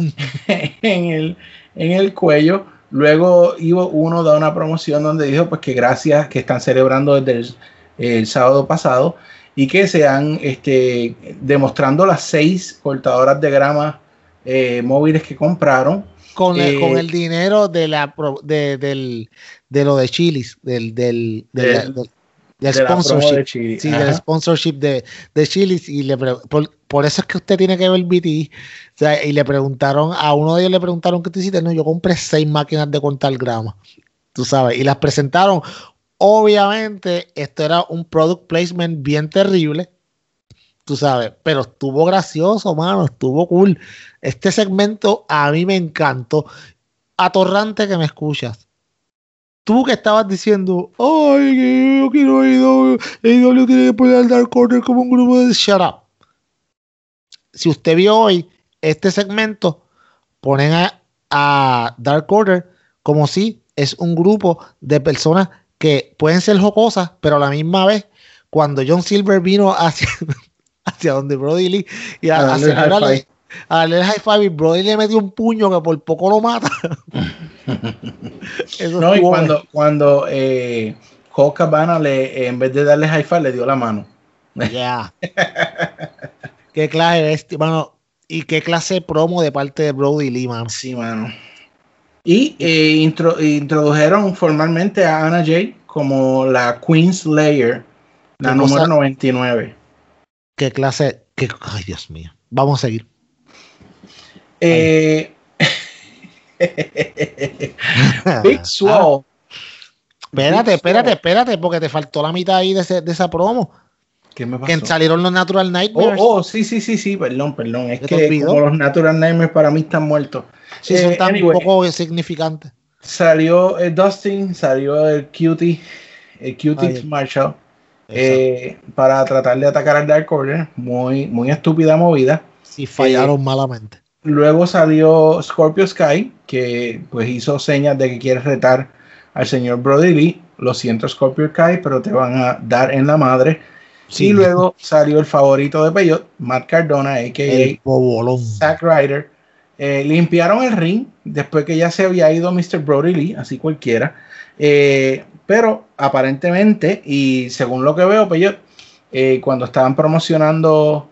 En el, en el cuello. Luego iba uno da una promoción donde dijo pues que gracias que están celebrando desde el, sábado pasado y que se han este, demostrando las seis cortadoras de grama eh, móviles que compraron. Con, el, con eh, el dinero de la de, del, de lo de Chilis, del, del, del, sponsorship. De sí, del sponsorship de, de Chilis. Y le por, eso es que usted tiene que ver BT. O sea, y le preguntaron, a uno de ellos le preguntaron qué tú hiciste. No, yo compré seis máquinas de contar grama. Tú sabes, y las presentaron. Obviamente, esto era un product placement bien terrible tú sabes, pero estuvo gracioso, mano, estuvo cool. Este segmento a mí me encantó. Atorrante que me escuchas. Tú que estabas diciendo, ay, yo quiero AEW, AEW tiene que poner al Dark Order como un grupo de shut up. Si usted vio hoy este segmento, ponen a, a Dark Order como si es un grupo de personas que pueden ser jocosas, pero a la misma vez, cuando John Silver vino hacia, <laughs> hacia donde Brody Lee y a, a darle el high five y Brody le metió un puño que por poco lo mata. <laughs> no, y cuando, cuando eh, Cabana le, en vez de darle high five, le dio la mano. Ya. <laughs> qué clase este, mano, y qué clase de promo de parte de Brody Lee, mano. Sí, mano. Y eh, introdujeron formalmente a Anna Jay como la Queen Slayer, la número 99. ¿Qué clase? Qué, ay, Dios mío. Vamos a seguir. Eh, <laughs> Big Swole. espérate, espérate, espérate, porque te faltó la mitad ahí de, esa promo. ¿Qué me pasó? Que salieron los Natural Nightmares. Oh, oh, sí, sí, sí, sí, perdón, perdón. Es que como los Natural Nightmares para mí están muertos. Sí, son eh, tan poco significantes. Salió el Dustin, salió el Cutie, el Cutie Marshall. Eh, para tratar de atacar al Dark Order. Muy, muy estúpida movida. Y fallaron malamente. Luego salió Scorpio Sky, que pues hizo señas de que quiere retar al señor Brody Lee. Lo siento, Scorpio Sky, pero te van a dar en la madre. Y luego salió el favorito de Peyot, Matt Cardona, a.k.a. Zack Ryder. Eh, limpiaron el ring después que ya se había ido Mr. Brody Lee, así cualquiera. Eh, pero aparentemente, y según lo que veo, Peyot, eh, cuando estaban promocionando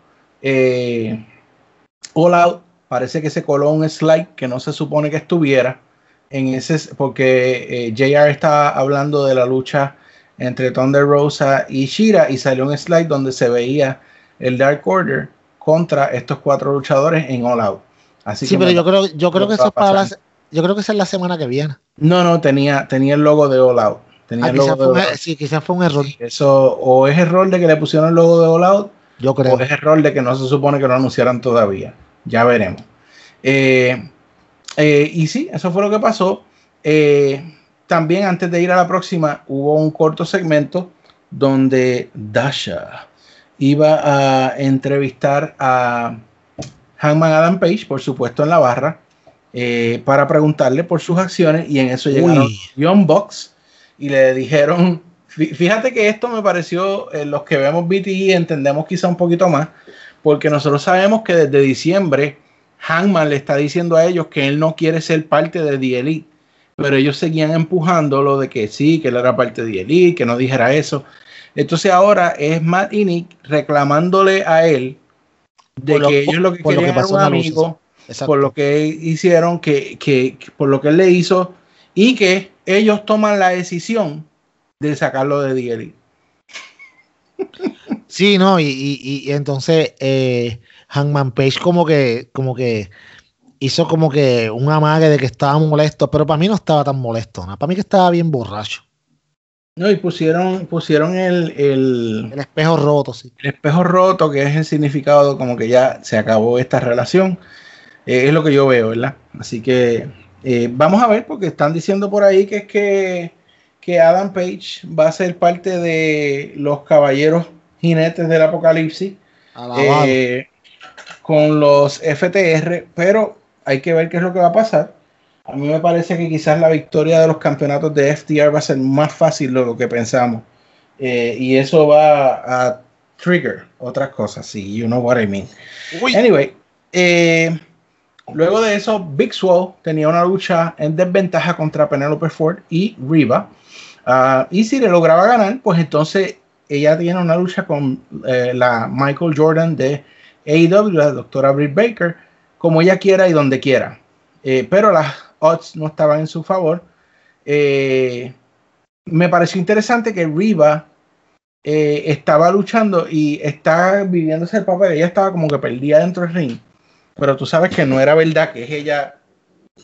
All Out, parece que se coló un slide que no se supone que estuviera en ese, porque JR está hablando de la lucha entre Thunder Rosa y Shira y salió un slide donde se veía el Dark Order contra estos cuatro luchadores en All Out. Así sí, pero yo creo, yo creo que eso es para la, yo creo que esa es la semana que viene. No, no, tenía, tenía el logo de All Out. Tenía ah, el logo de er, sí, quizás fue un error. eso, o es error de que le pusieron el logo de All Out, yo creo. o es error de que no se supone que lo anunciaran todavía. Ya veremos. Eh, eh, y sí, eso fue lo que pasó. Eh, también antes de ir a la próxima, hubo un corto segmento donde Dasha iba a entrevistar a Hangman Adam Page, por supuesto en la barra, para preguntarle por sus acciones y en eso llegaron Young Box y le dijeron, fíjate que esto me pareció, los que vemos BTE entendemos quizá un poquito más, porque nosotros sabemos que desde diciembre Hangman le está diciendo a ellos que él no quiere ser parte de The Elite, pero ellos seguían empujando lo de que sí, que él era parte de Elite, que no dijera eso. Entonces ahora es Matt y Nick reclamándole a él de que ellos lo que querían era un amigo, por lo que hicieron, que, que, por lo que él le hizo, y que ellos toman la decisión de sacarlo de Elite. Sí, no, y, y, y entonces eh, Hangman Page como que, como que hizo como que un amague de que estaba molesto, pero para mí no estaba tan molesto, ¿no? para mí que estaba bien borracho. No, y pusieron, pusieron el, el, espejo roto, sí. El espejo roto, que es el significado como que ya se acabó esta relación. Eh, es lo que yo veo, ¿verdad? Así que eh, vamos a ver, porque están diciendo por ahí que es que, que Adam Page va a ser parte de los caballeros jinetes del apocalipsis. Eh, con los FTR, pero hay que ver qué es lo que va a pasar. A mí me parece que quizás la victoria de los campeonatos de FTR va a ser más fácil de lo que pensamos. Eh, y eso va a trigger otras cosas, sí, you know what I mean. Anyway, eh, luego de eso, Big Swole tenía una lucha en desventaja contra Penelope Ford y Riva. Ah, y si le lograba ganar, pues entonces ella tiene una lucha con eh, la Michael Jordan de AEW, la doctora Britt Baker, como ella quiera y donde quiera. Eh, pero las odds no estaban en su favor. Eh, me pareció interesante que Riva eh, estaba luchando y está viviéndose el papel. Ella estaba como que perdida dentro del ring. Pero tú sabes que no era verdad, que es ella,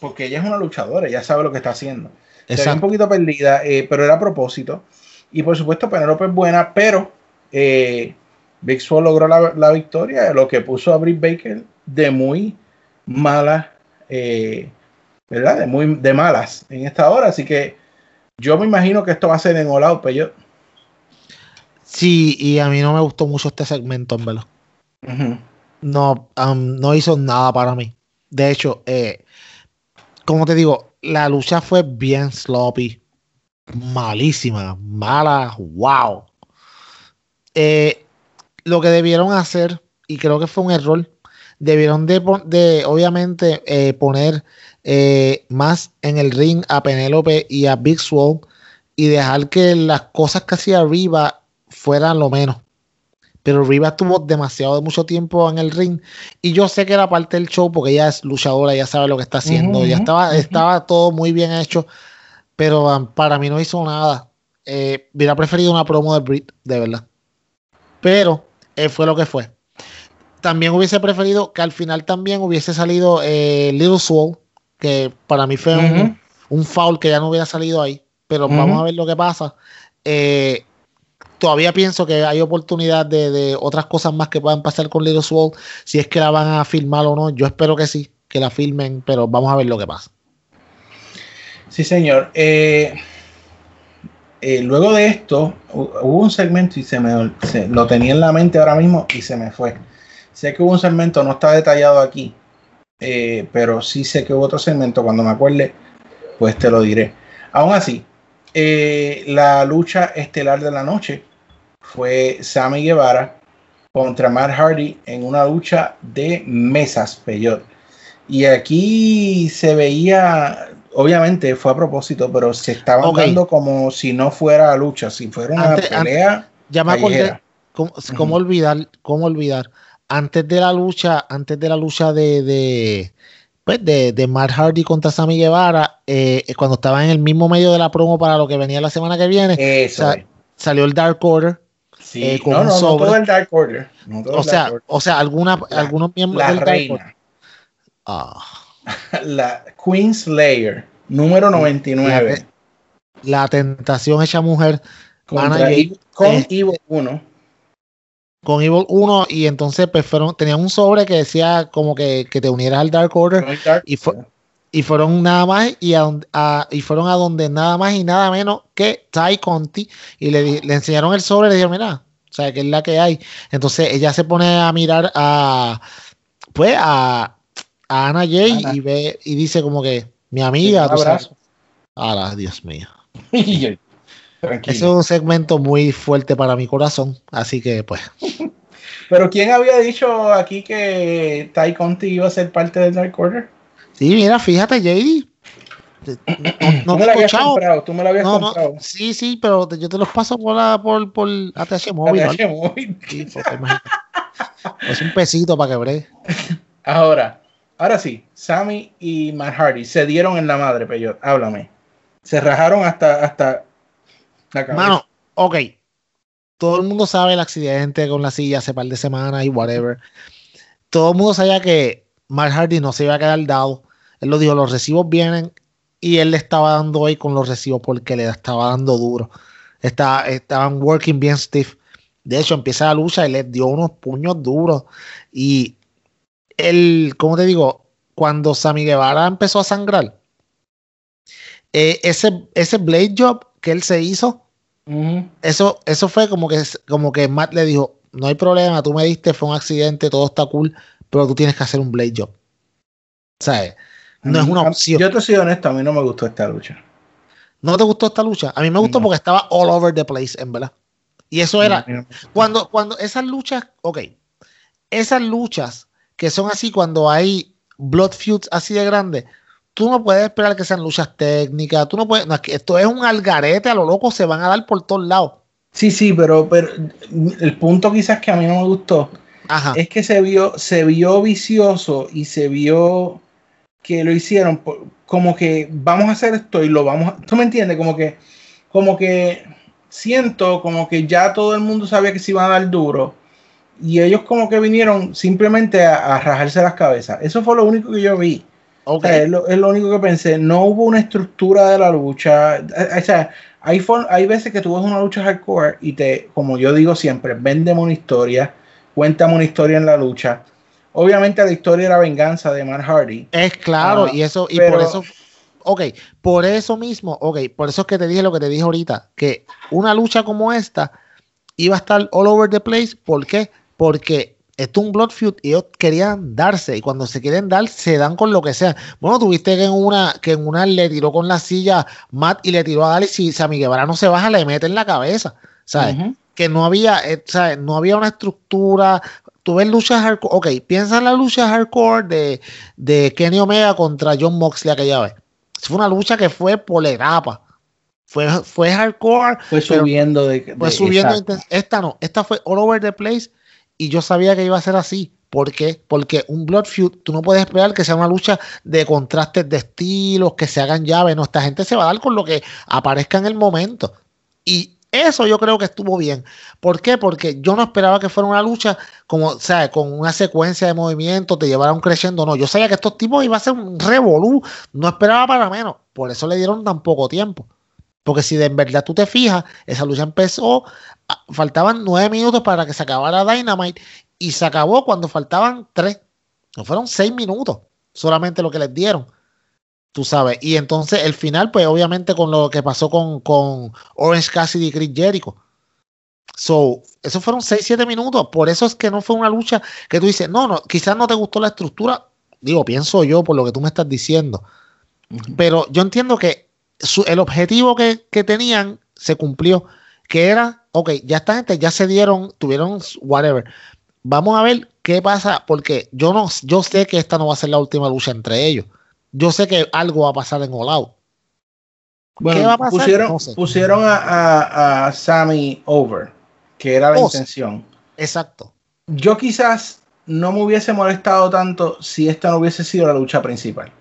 porque ella es una luchadora, ella sabe lo que está haciendo. Está un poquito perdida, pero era a propósito. Y por supuesto, Penelope es buena, pero Big Swole logró la, victoria, lo que puso a Britt Baker de muy mala, eh, ¿verdad? De muy de malas en esta hora. Así que yo me imagino que esto va a ser en All Out, pero yo. Sí, y a mí no me gustó mucho este segmento, en verdad. No, no hizo nada para mí. De hecho, eh, como te digo, la lucha fue bien sloppy, malísima, mala, wow. Eh, lo que debieron hacer, y creo que fue un error, debieron de, de obviamente, eh, poner eh, más en el ring a Penélope y a Big Swole y dejar que las cosas que hacía arriba fueran lo menos. Pero Riva estuvo demasiado de mucho tiempo en el ring y yo sé que era parte del show porque ella es luchadora, ya sabe lo que está haciendo, ya estaba, estaba todo muy bien hecho, pero um, para mí no hizo nada. Eh, hubiera preferido una promo de Brit, de verdad. Pero eh, fue lo que fue. También hubiese preferido que al final también hubiese salido eh, Little Soul, que para mí fue un, foul que ya no hubiera salido ahí. Pero vamos a ver lo que pasa. Eh, todavía pienso que hay oportunidad de, otras cosas más que puedan pasar con Little Swole, si es que la van a filmar o no. Yo espero que sí, que la filmen, pero vamos a ver lo que pasa. Sí, señor. Eh, eh, luego de esto, hubo un segmento y se me lo tenía en la mente ahora mismo y se me fue. Sé que hubo un segmento, no está detallado aquí, eh, pero sí sé que hubo otro segmento. Cuando me acuerde, pues te lo diré. Aún así, la lucha estelar de la noche fue Sammy Guevara contra Matt Hardy en una lucha de mesas, Peyot. Y aquí se veía, obviamente fue a propósito, pero se estaba dando como si no fuera lucha, si fuera una pelea. ya me acordé, ¿cómo, olvidar? ¿Cómo olvidar? Antes de la lucha, antes de la lucha de, de pues de, de Matt Hardy contra Sammy Guevara, eh, cuando estaba en el mismo medio de la promo para lo que venía la semana que viene, salió el Dark Order Sí, eh, no, no, no todo el Dark Order. o, sea, o sea, alguna, algunos miembros la del reina. Dark Order. Ah. <laughs> La Queen Slayer, número 99. La, tentación hecha mujer. con Evil 1. Con Evil 1 y entonces pues fueron, tenían un sobre que decía como que, que te unieras al Dark Order y, y fueron nada más y, a, y fueron a donde nada más y nada menos que Ty Conti y le, le enseñaron el sobre y le dijeron, mira, o sea, que es la que hay. Entonces ella se pone a mirar a, pues, a, a Ana Jay y ve y dice como que, mi amiga, un abrazo. Dios mío. <laughs> es un segmento muy fuerte para mi corazón, así que pues. <laughs> Pero ¿quién había dicho aquí que Ty Conti iba a ser parte del Dark Order? Sí, mira, fíjate, JD. No, me lo habías comprado, tú me lo habías comprado. sí, sí, pero yo te los paso por, la, por, por ATH móvil. ATH móvil. es un pesito para que bre. <laughs> Ahora, ahora sí, Sammy y Matt Hardy se dieron en la madre, Peyot. Háblame. Se rajaron hasta, hasta. Mano, ok. Todo el mundo sabe el accidente con la silla hace par de semanas y whatever. Todo el mundo sabía que Matt Hardy no se iba a quedar dado él lo dijo, los recibos vienen y él le estaba dando ahí con los recibos porque le estaba dando duro. estaban working bien stiff. De hecho, empieza la lucha y le dio unos puños duros. Y él, ¿cómo te digo? Cuando Sammy Guevara empezó a sangrar, eh, ese, ese blade job que él se hizo, eso, eso fue como que, como que Matt le dijo, no hay problema, tú me diste, fue un accidente, todo está cool, pero tú tienes que hacer un blade job. ¿Sabes? No es una opción. Yo te soy honesto, a mí no me gustó esta lucha. ¿No te gustó esta lucha? A mí me gustó porque estaba all over the place, en verdad. Y eso era. cuando, cuando esas luchas, ok. Esas luchas que son así cuando hay blood feuds así de grandes, tú no puedes esperar que sean luchas técnicas. Tú no puedes. esto es un algarete a lo loco, se van a dar por todos lados. Sí, sí, pero, pero el punto quizás que a mí no me gustó es que se vio, se vio vicioso y se vio que lo hicieron como que vamos a hacer esto y lo vamos a, ¿tú me entiendes? Como que como que siento como que ya todo el mundo sabía que se iban a dar duro y ellos como que vinieron simplemente a, rajarse las cabezas. Eso fue lo único que yo vi. Es, lo, único que pensé. No hubo una estructura de la lucha. O sea, hay, hay veces que tú ves una lucha hardcore y te, como yo digo siempre, véndeme una historia, cuéntame una historia en la lucha Obviamente la historia era venganza de Matt Hardy. Es claro, ah, y eso, y por eso, ok, por eso mismo, ok, por eso es que te dije lo que te dije ahorita, que una lucha como esta iba a estar all over the place. ¿Por qué? Porque esto es un blood feud y ellos querían darse y cuando se quieren dar se dan con lo que sea. Bueno, tuviste que en una que en una le tiró con la silla Matt y le tiró a Dallas y Sammy Guevara no se baja, le mete en la cabeza, ¿sabes? Que no había, eh, ¿sabes? No había una estructura, tú ves luchas hardcore, ok, piensa en la lucha hardcore de, de Kenny Omega contra John Moxley aquella vez. Fue una lucha que fue por etapa. Fue, fue hardcore. Fue subiendo de, Fue subiendo. Esta no, esta fue all over the place y yo sabía que iba a ser así. ¿Por qué? Porque un Blood Feud, tú no puedes esperar que sea una lucha de contrastes de estilos, que se hagan llaves. No, esta gente se va a dar con lo que aparezca en el momento. Y eso yo creo que estuvo bien. ¿Por qué? Porque yo no esperaba que fuera una lucha como, o sea, con una secuencia de movimientos, te llevara un creciendo. No, yo sabía que estos tipos iban a ser un revolú. No esperaba para menos. Por eso le dieron tan poco tiempo. Porque si de verdad tú te fijas, esa lucha empezó, faltaban nueve minutos para que se acabara Dynamite y se acabó cuando faltaban tres. No fueron seis minutos solamente lo que les dieron. Tú sabes. Y entonces el final, pues obviamente con lo que pasó con, con Orange Cassidy y Chris Jericho. So, esos fueron 6, 7 minutos. Por eso es que no fue una lucha que tú dices, no, no, quizás no te gustó la estructura. Digo, pienso yo por lo que tú me estás diciendo. Pero yo entiendo que el objetivo que, que, tenían se cumplió. Que era, ok, ya esta gente ya se dieron, tuvieron whatever. Vamos a ver qué pasa, porque yo no, yo sé que esta no va a ser la última lucha entre ellos yo sé que algo va a pasar en All Out. Bueno, ¿Qué va a pasar? Pusieron, pusieron a, a, Sammy over, que era la oh, intención. Exacto. Yo quizás no me hubiese molestado tanto si esta no hubiese sido la lucha principal.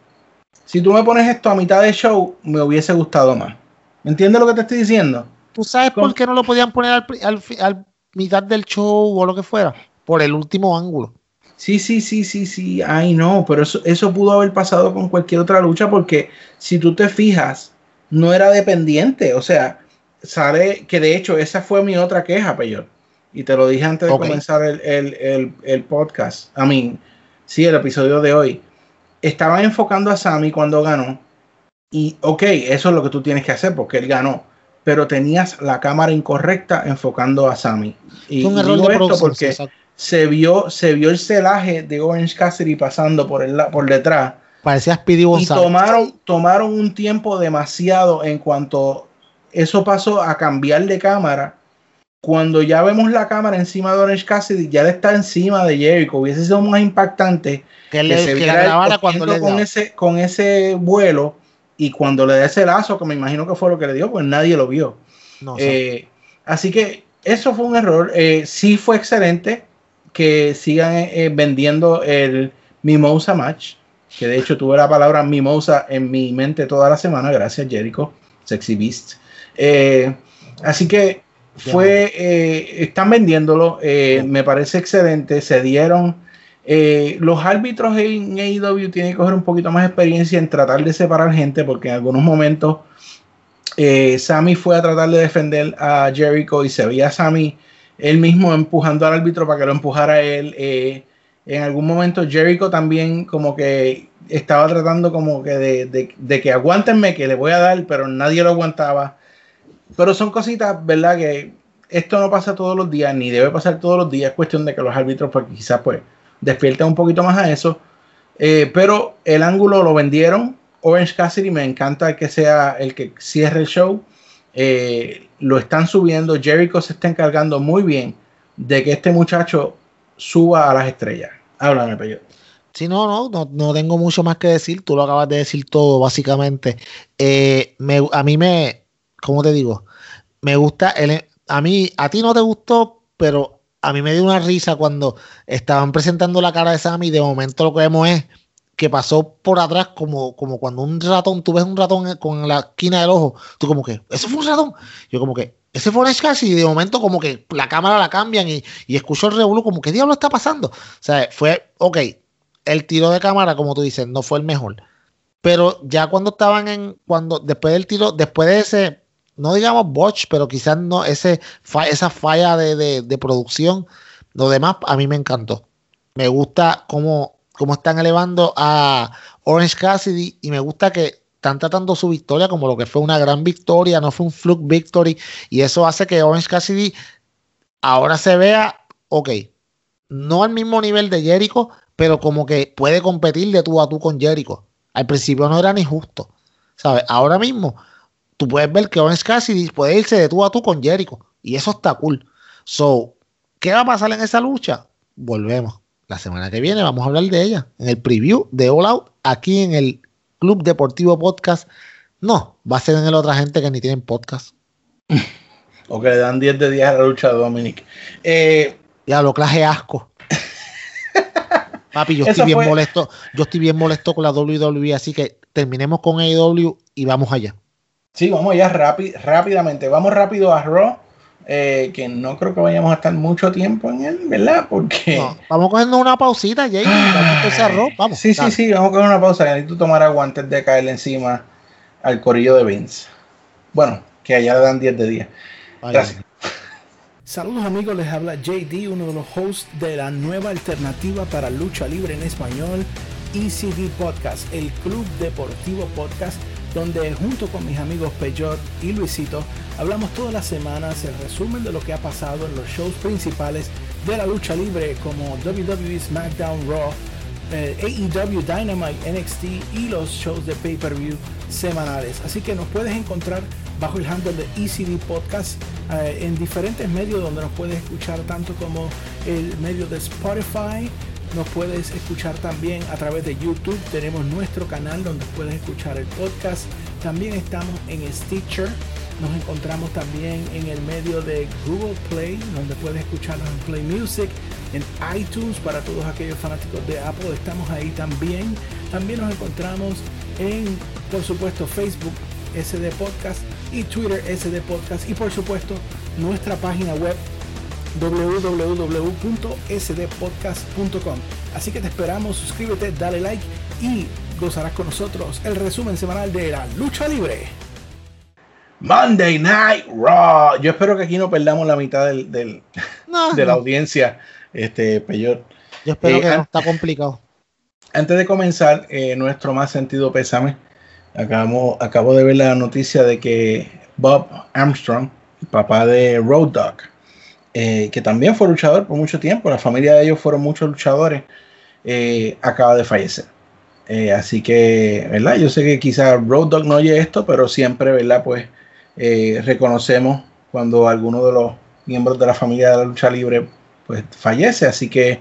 Si tú me pones esto a mitad de show, me hubiese gustado más. ¿Me entiendes lo que te estoy diciendo? ¿Tú sabes por qué no lo podían poner al, al, al mitad del show o lo que fuera? Por el último ángulo. Sí, sí, sí, sí, sí, ay no, pero eso, eso pudo haber pasado con cualquier otra lucha porque si tú te fijas, no era dependiente, o sea, sale que de hecho esa fue mi otra queja, Peyor, y te lo dije antes de comenzar el, podcast, a mí, sí, el episodio de hoy, estaba enfocando a Sammy cuando ganó. Y ok, eso es lo que tú tienes que hacer porque él ganó, pero tenías la cámara incorrecta enfocando a Sammy. Y, un error de esto porque se vio, se vio el celaje de Orange Cassidy pasando por, el, por detrás. Parecía Speedy Y tomaron, tomaron un tiempo demasiado en cuanto eso pasó a cambiar de cámara. Cuando ya vemos la cámara encima de Orange Cassidy, ya está encima de Jericho. Hubiese sido más impactante que, le, se grabara cuando le con ese, con ese vuelo y cuando le dé ese lazo, que me imagino que fue lo que le dio, pues nadie lo vio. Eh, así que eso fue un error. Eh, sí fue excelente que sigan eh, vendiendo el Mimosa Match, que de hecho tuve la palabra Mimosa en mi mente toda la semana, gracias Jericho, Sexy Beast. Así que fue, están vendiéndolo, me parece excelente, se dieron. Los árbitros en AEW tienen que coger un poquito más de experiencia en tratar de separar gente, porque en algunos momentos Sammy fue a tratar de defender a Jericho y se veía a Sammy él mismo empujando al árbitro para que lo empujara él. Eh, en algún momento Jericho también como que estaba tratando como que de, que aguántenme, que le voy a dar, pero nadie lo aguantaba. Pero son cositas, ¿verdad? Que esto no pasa todos los días, ni debe pasar todos los días. Es cuestión de que los árbitros pues, quizás pues despierten un poquito más a eso. Eh, pero el ángulo lo vendieron. Orange Cassidy me encanta que sea el que cierre el show. Eh, lo están subiendo. Jericho se está encargando muy bien de que este muchacho suba a las estrellas. Háblame, Peyo. Sí, no, no, no, tengo mucho más que decir. Tú lo acabas de decir todo, básicamente. Eh, a mí me, ¿cómo te digo? Me gusta, a mí, a ti no te gustó, pero a mí me dio una risa cuando estaban presentando la cara de Sammy. De momento lo que vemos es que pasó por atrás como, como cuando un ratón, tú ves un ratón con la esquina del ojo, tú como que, ¿eso fue un ratón? Yo como que, ese fue un casi y de momento como que la cámara la cambian y, y escucho el revuelo como, ¿qué diablo está pasando? O sea, fue, ok, el tiro de cámara, como tú dices, no fue el mejor. Pero ya cuando estaban en, cuando, después del tiro, después de ese, no digamos botch, pero quizás no, ese, esa falla de, de, producción, lo demás a mí me encantó. Me gusta cómo cómo están elevando a Orange Cassidy y me gusta que están tratando su victoria como lo que fue una gran victoria, no fue un fluke victory y eso hace que Orange Cassidy ahora se vea, ok, no al mismo nivel de Jericho, pero como que puede competir de tú a tú con Jericho. Al principio no era ni justo, ¿sabes? Ahora mismo tú puedes ver que Orange Cassidy puede irse de tú a tú con Jericho y eso está cool. So, ¿qué va a pasar en esa lucha? volvemos. La semana que viene vamos a hablar de ella en el preview de All Out aquí en el Club Deportivo Podcast. No, va a ser en el otra gente que ni tienen podcast. <laughs> o que le dan 10 de 10 a la lucha de Dominic. Eh, ya lo clase asco. <laughs> Papi, yo estoy bien molesto. Yo estoy bien molesto con la WWE, así que terminemos con AEW y vamos allá. Sí, vamos allá rápidamente. Vamos rápido a Raw. Eh, que no creo que vayamos a estar mucho tiempo en él, ¿verdad? Porque. vamos cogiendo una pausita, Jay. Vamos a Raw. Vamos. Sí, sí, sí, vamos a coger una pausa. Necesito tomar agua antes de caerle encima al corillo de Vince. Bueno, que allá le dan 10 de 10. Gracias. Saludos amigos, les habla JD, uno de los hosts de la nueva alternativa para lucha libre en español, ECD Podcast, el Club Deportivo Podcast, donde junto con mis amigos Peyot y Luisito hablamos todas las semanas el resumen de lo que ha pasado en los shows principales de la lucha libre como WWE SmackDown Raw, eh, AEW Dynamite NXT y los shows de pay-per-view semanales. Así que nos puedes encontrar bajo el handle de ECD Podcast eh, en diferentes medios donde nos puedes escuchar tanto como el medio de Spotify. Nos puedes escuchar también a través de YouTube. Tenemos nuestro canal donde puedes escuchar el podcast. También estamos en Stitcher. Nos encontramos también en el medio de Google Play, donde puedes escucharnos en Play Music, en iTunes para todos aquellos fanáticos de Apple. Estamos ahí también. También nos encontramos en, por supuesto, Facebook SD Podcast y Twitter SD Podcast y por supuesto nuestra página web www.sdpodcast.com. Así que te esperamos, suscríbete, dale like y gozarás con nosotros el resumen semanal de la lucha libre. Monday Night Raw. Yo espero que aquí no perdamos la mitad del, <laughs> de la audiencia, este Peyor. Yo espero que eh, no está complicado. Antes de comenzar, eh, nuestro más sentido pésame Acabo, acabo de ver la noticia de que Bob Armstrong, papá de Road Dog, eh, que también fue luchador por mucho tiempo, la familia de ellos fueron muchos luchadores, eh, acaba de fallecer. Eh, así que, ¿verdad? Yo sé que quizás Road Dog no oye esto, pero siempre, ¿verdad? Pues reconocemos cuando alguno de los miembros de la familia de la lucha libre pues fallece. Así que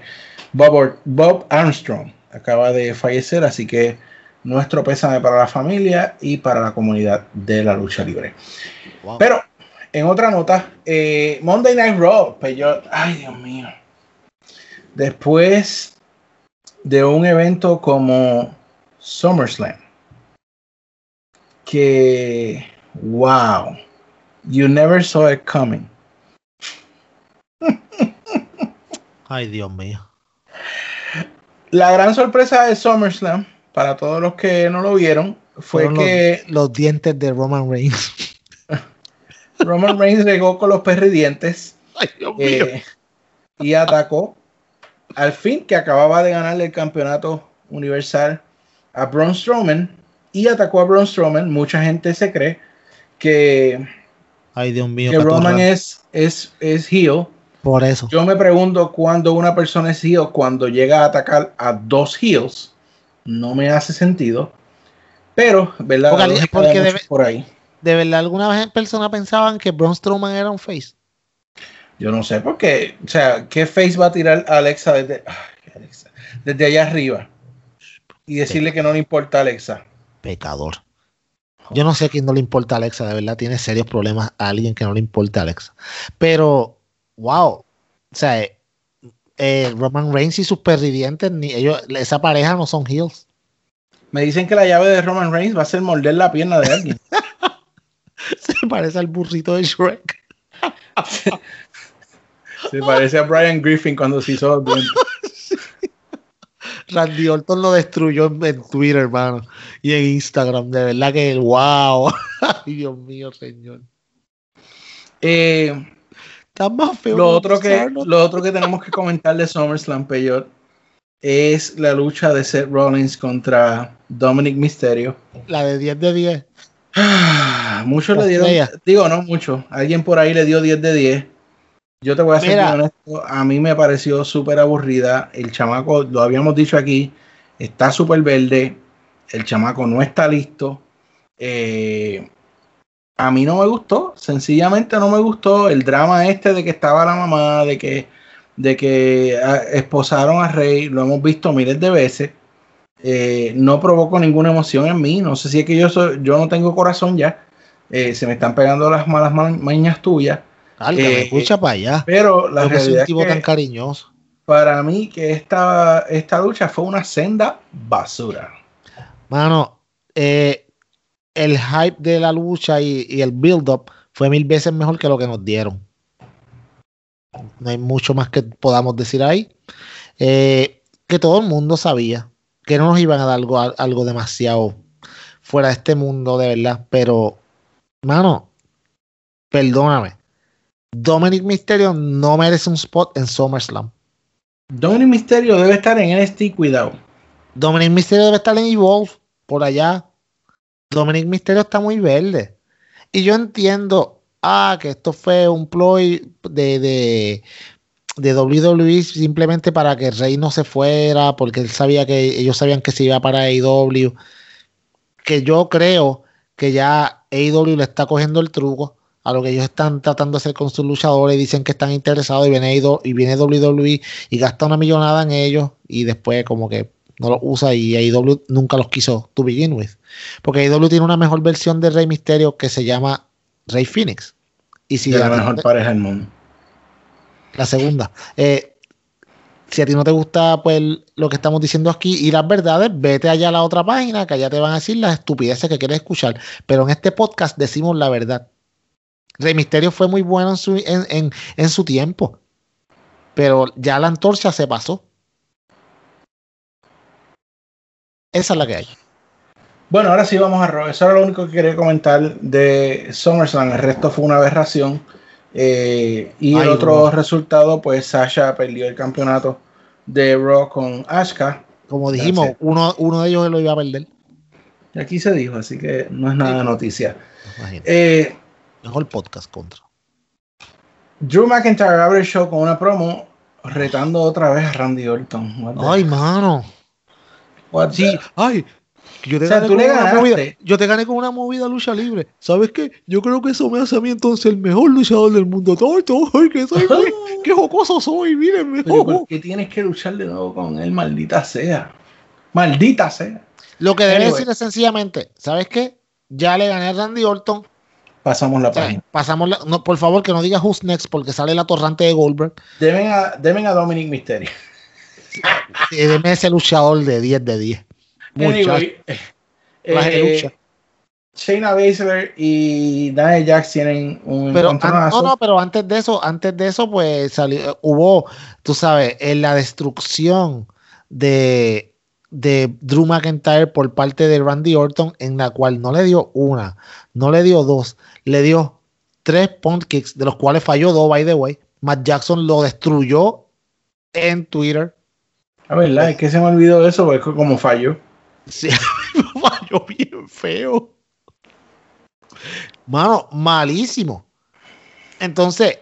Bob, Bob Armstrong acaba de fallecer, así que nuestro pésame para la familia y para la comunidad de la lucha libre. Pero en otra nota, eh, Monday Night Raw, pues ay Dios mío, después de un evento como SummerSlam, que, wow, you never saw it coming. <laughs> Ay, Dios mío. La gran sorpresa de SummerSlam para todos los que no lo vieron, fue que. Los, dientes de Roman Reigns. <laughs> Roman Reigns llegó con los perridientes eh, y atacó al fin que acababa de ganarle el campeonato universal a Braun Strowman y atacó a Braun Strowman. Mucha gente se cree que, Ay, Dios mío, que Roman es, es, es heel. Por eso. Yo me pregunto cuando una persona es heel, cuando llega a atacar a dos heels no me hace sentido. Pero, ¿verdad? Porque, por ahí. ¿De verdad alguna vez personas pensaban que Braun Strowman era un face? Yo no sé, porque, o sea, ¿qué face va a tirar a Alexa desde, desde allá arriba? Y decirle que no le importa a Alexa. Pecador. Yo no sé a quién no le importa a Alexa, de verdad tiene serios problemas a alguien que no le importa a Alexa. Pero, wow, o sea, eh, Roman Reigns y sus perdidientes, ni ellos, esa pareja no son heels. Me dicen que la llave de Roman Reigns va a ser morder la pierna de alguien. <laughs> <laughs> Se parece al burrito de Shrek. se, parece a Brian Griffin cuando se hizo <laughs> Randy Orton lo destruyó en, Twitter, hermano, y en Instagram. De verdad que, wow. <laughs> Ay, Dios mío, señor. Eh, lo, otro que, lo otro que tenemos que comentar de SummerSlam Peyot es la lucha de Seth Rollins contra Dominic Mysterio. La de 10 de 10. Muchos le dieron, digo, no mucho. Alguien por ahí le dio 10 de 10. Yo te voy a ser honesto, a mí me pareció súper aburrida. El chamaco, lo habíamos dicho aquí, está súper verde. El chamaco no está listo. Eh, a mí no me gustó, sencillamente no me gustó el drama este de que estaba la mamá, de que, de que ah, esposaron a Rey, lo hemos visto miles de veces. Eh, no provoco ninguna emoción en mí. No sé si es que yo soy, yo no tengo corazón ya. Eh, se me están pegando las malas mañas tuyas. me escucha para allá. Pero la realidad es tan cariñoso. Para mí que esta, esta lucha fue una senda basura. Mano, el hype de la lucha y, y el build-up fue mil veces mejor que lo que nos dieron. No hay mucho más que podamos decir ahí. Eh, que todo el mundo sabía que no nos iban a dar algo, algo demasiado fuera de este mundo, de verdad. Pero, mano, perdóname. Dominic Mysterio no merece un spot en SummerSlam. Dominic Mysterio debe estar en NXT, cuidado. Dominic Mysterio debe estar en Evolve, por allá. Dominic Mysterio está muy verde. Y yo entiendo, ah, que esto fue un ploy de, de, de WWE simplemente para que Rey no se fuera, porque él sabía que ellos sabían que se iba para AEW. Que yo creo que ya AEW le está cogiendo el truco a lo que ellos están tratando de hacer con sus luchadores y dicen que están interesados y viene, y viene WWE y gasta una millonada en ellos y después como que no los usa y AEW nunca los quiso to begin with. Porque AEW tiene una mejor versión de Rey Misterio que se llama Rey Phoenix. Y si la mejor pareja del mundo. La segunda. Eh, si a ti no te gusta pues lo que estamos diciendo aquí y las verdades, vete allá a la otra página que allá te van a decir las estupideces que quieres escuchar. Pero en este podcast decimos la verdad. Rey Misterio fue muy bueno en su, en, en su tiempo. Pero ya la antorcha se pasó. Esa es la que hay. Bueno, ahora sí vamos a Eso era lo único que quería comentar de SummerSlam. El resto fue una aberración. Eh, y el otro resultado, pues Sasha perdió el campeonato de Raw con Asuka. Como dijimos, uno, uno, de ellos lo iba a perder. Aquí se dijo, así que no es nada noticia. Eh, Mejor podcast contra. Drew McIntyre abre el show con una promo retando otra vez a Randy Orton. Ay, mano. sí, ay, yo te, gané con una movida, yo te gané con una movida lucha libre. ¿Sabes qué? Yo creo que eso me hace a mí entonces el mejor luchador del mundo. Todo, ay, que soy qué jocoso soy, mírenme. ¿Por qué tienes que luchar de nuevo con él? Maldita sea. Maldita sea. Lo que debe decir es sencillamente, ¿sabes qué? Ya le gané a Randy Orton. Pasamos la página. Pasamos la, no, por favor, que no diga Who's Next porque sale la torrante de Goldberg. Deben a, deben a Dominic Mysterio. Deme ese luchador de 10 de 10. Anyway, eh, Shayna Baszler y Daniel Jax tienen un pero no, no, pero antes de eso, antes de eso, pues salió, hubo, tú sabes, en la destrucción de, de Drew McIntyre por parte de Randy Orton, en la cual no le dio una, no le dio dos, le dio tres punt kicks, de los cuales falló dos, by the way. Matt Jackson lo destruyó en Twitter. A ver, es que se me olvidó eso, porque como falló. Sí, <laughs> falló bien feo. Mano, malísimo. Entonces,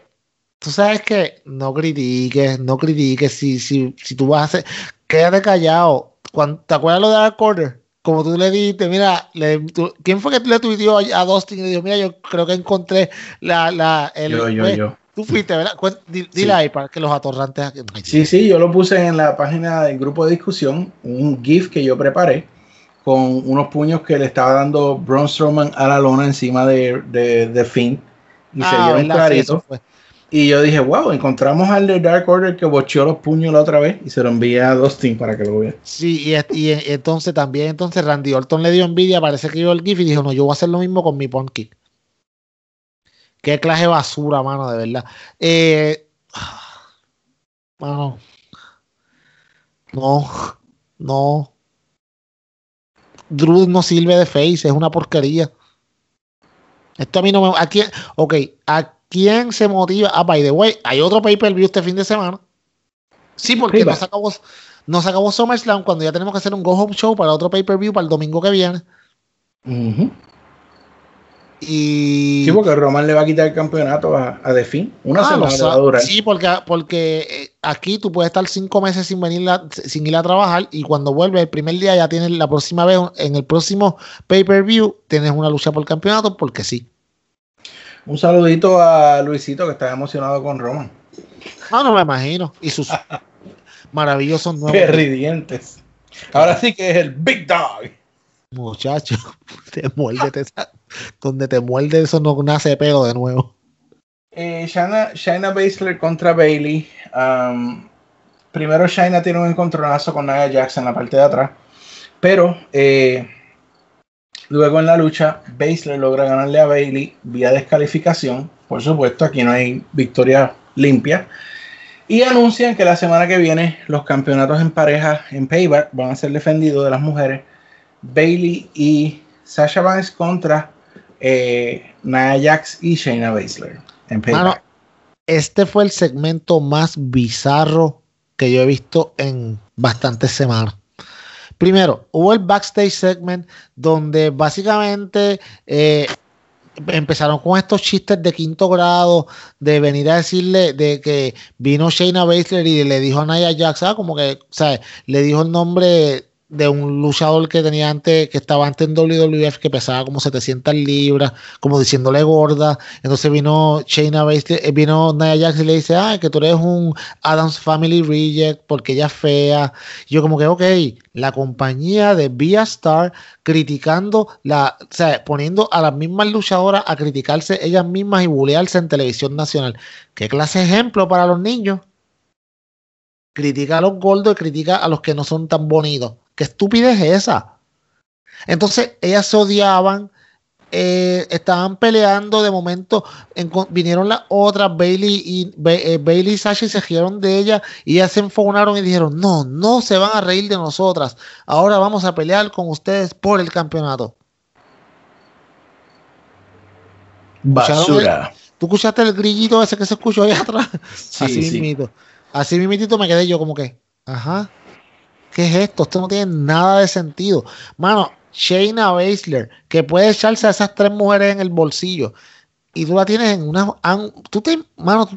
tú sabes que no critiques, no critiques. Si, si, si tú vas a hacer, quédate callado. Cuando, ¿Te acuerdas lo de Dark Order? Como tú le dijiste, mira, ¿quién fue que le tuiteó a, Dustin y le dijo, mira, yo creo que encontré la, la el, yo, yo, yo. Tú fuiste, ¿verdad? Dile ahí para que los atorrantes. Sí, sí, yo lo puse en la página del grupo de discusión, un GIF que yo preparé con unos puños que le estaba dando Braun Strowman a la lona encima de, de, Finn. Y se ah, vieron clarito. y yo dije, wow, encontramos al de Dark Order que bocheó los puños la otra vez y se lo envía a Dustin para que lo vea. Sí, y, entonces también entonces Randy Orton le dio envidia, parece que vio el GIF y dijo, no, yo voy a hacer lo mismo con mi Punky. Qué clase de basura, mano, de verdad. Eh, mano. No, no. Drew no sirve de face, es una porquería. Esto a mí no me. ¿a quién, ok, ¿a quién se motiva? Ah, by the way, hay otro pay-per-view este fin de semana. Sí, porque nos acabó, nos acabó SummerSlam cuando ya tenemos que hacer un Go Home Show para otro pay-per-view para el domingo que viene. Y... Sí, porque Roman le va a quitar el campeonato a, a Una ah, semana Sí, porque, porque eh, aquí tú puedes estar cinco meses sin venir sin ir a trabajar y cuando vuelves el primer día ya tienes la próxima vez, en el próximo pay-per-view, tienes una lucha por el campeonato porque sí. Un saludito a Luisito que está emocionado con Roman. No, no me imagino. Y sus <laughs> maravillosos nuevos. Perridientes. Ahora sí que es el Big Dog. Muchacho, <laughs> te muerde, donde te muerde eso no nace pelo de nuevo. Eh, Shayna, Baszler contra Bailey. Um, primero Shayna tiene un encontronazo con Nia Jax en la parte de atrás. Pero eh, luego en la lucha, Baszler logra ganarle a Bailey vía descalificación. Por supuesto, aquí no hay victoria limpia. Y anuncian que la semana que viene los campeonatos en pareja en Payback van a ser defendidos de las mujeres. Bailey y Sasha Banks contra eh, Nia Jax y Shayna Baszler este fue el segmento más bizarro que yo he visto en bastantes semanas. Primero, hubo el backstage segment donde básicamente eh, empezaron con estos chistes de quinto grado, de venir a decirle de que vino Shayna Baszler y le dijo a Nia Jax, ah, como que, sea, le dijo el nombre de un luchador que tenía antes, que estaba antes en WWF, que pesaba como 700 libras, como diciéndole gorda. Entonces vino Shayna Baszler, eh, vino Nia Jax y le dice, ah, que tú eres un Adams Family Reject porque ella es fea. Y yo como que, ok, la compañía de Via Star criticando, la, o sea, poniendo a las mismas luchadoras a criticarse ellas mismas y bulearse en televisión nacional. ¿Qué clase de ejemplo para los niños? Critica a los gordos y critica a los que no son tan bonitos. ¿Qué estupidez es esa? Entonces, ellas se odiaban, eh, estaban peleando, de momento vinieron las otras, Bailey y, eh, Bailey y Sasha y se rieron de ella y ellas se enfogonaron y dijeron, no, no se van a reír de nosotras, ahora vamos a pelear con ustedes por el campeonato. Basura. ¿Tú escuchaste el grillito ese que se escuchó ahí <laughs> atrás? Así sí. Así mismito me quedé yo como que, ajá. ¿Qué es esto? Esto no tiene nada de sentido. Mano, Shayna Baszler, que puede echarse a esas tres mujeres en el bolsillo. Y tú la tienes en una. Tú te, mano,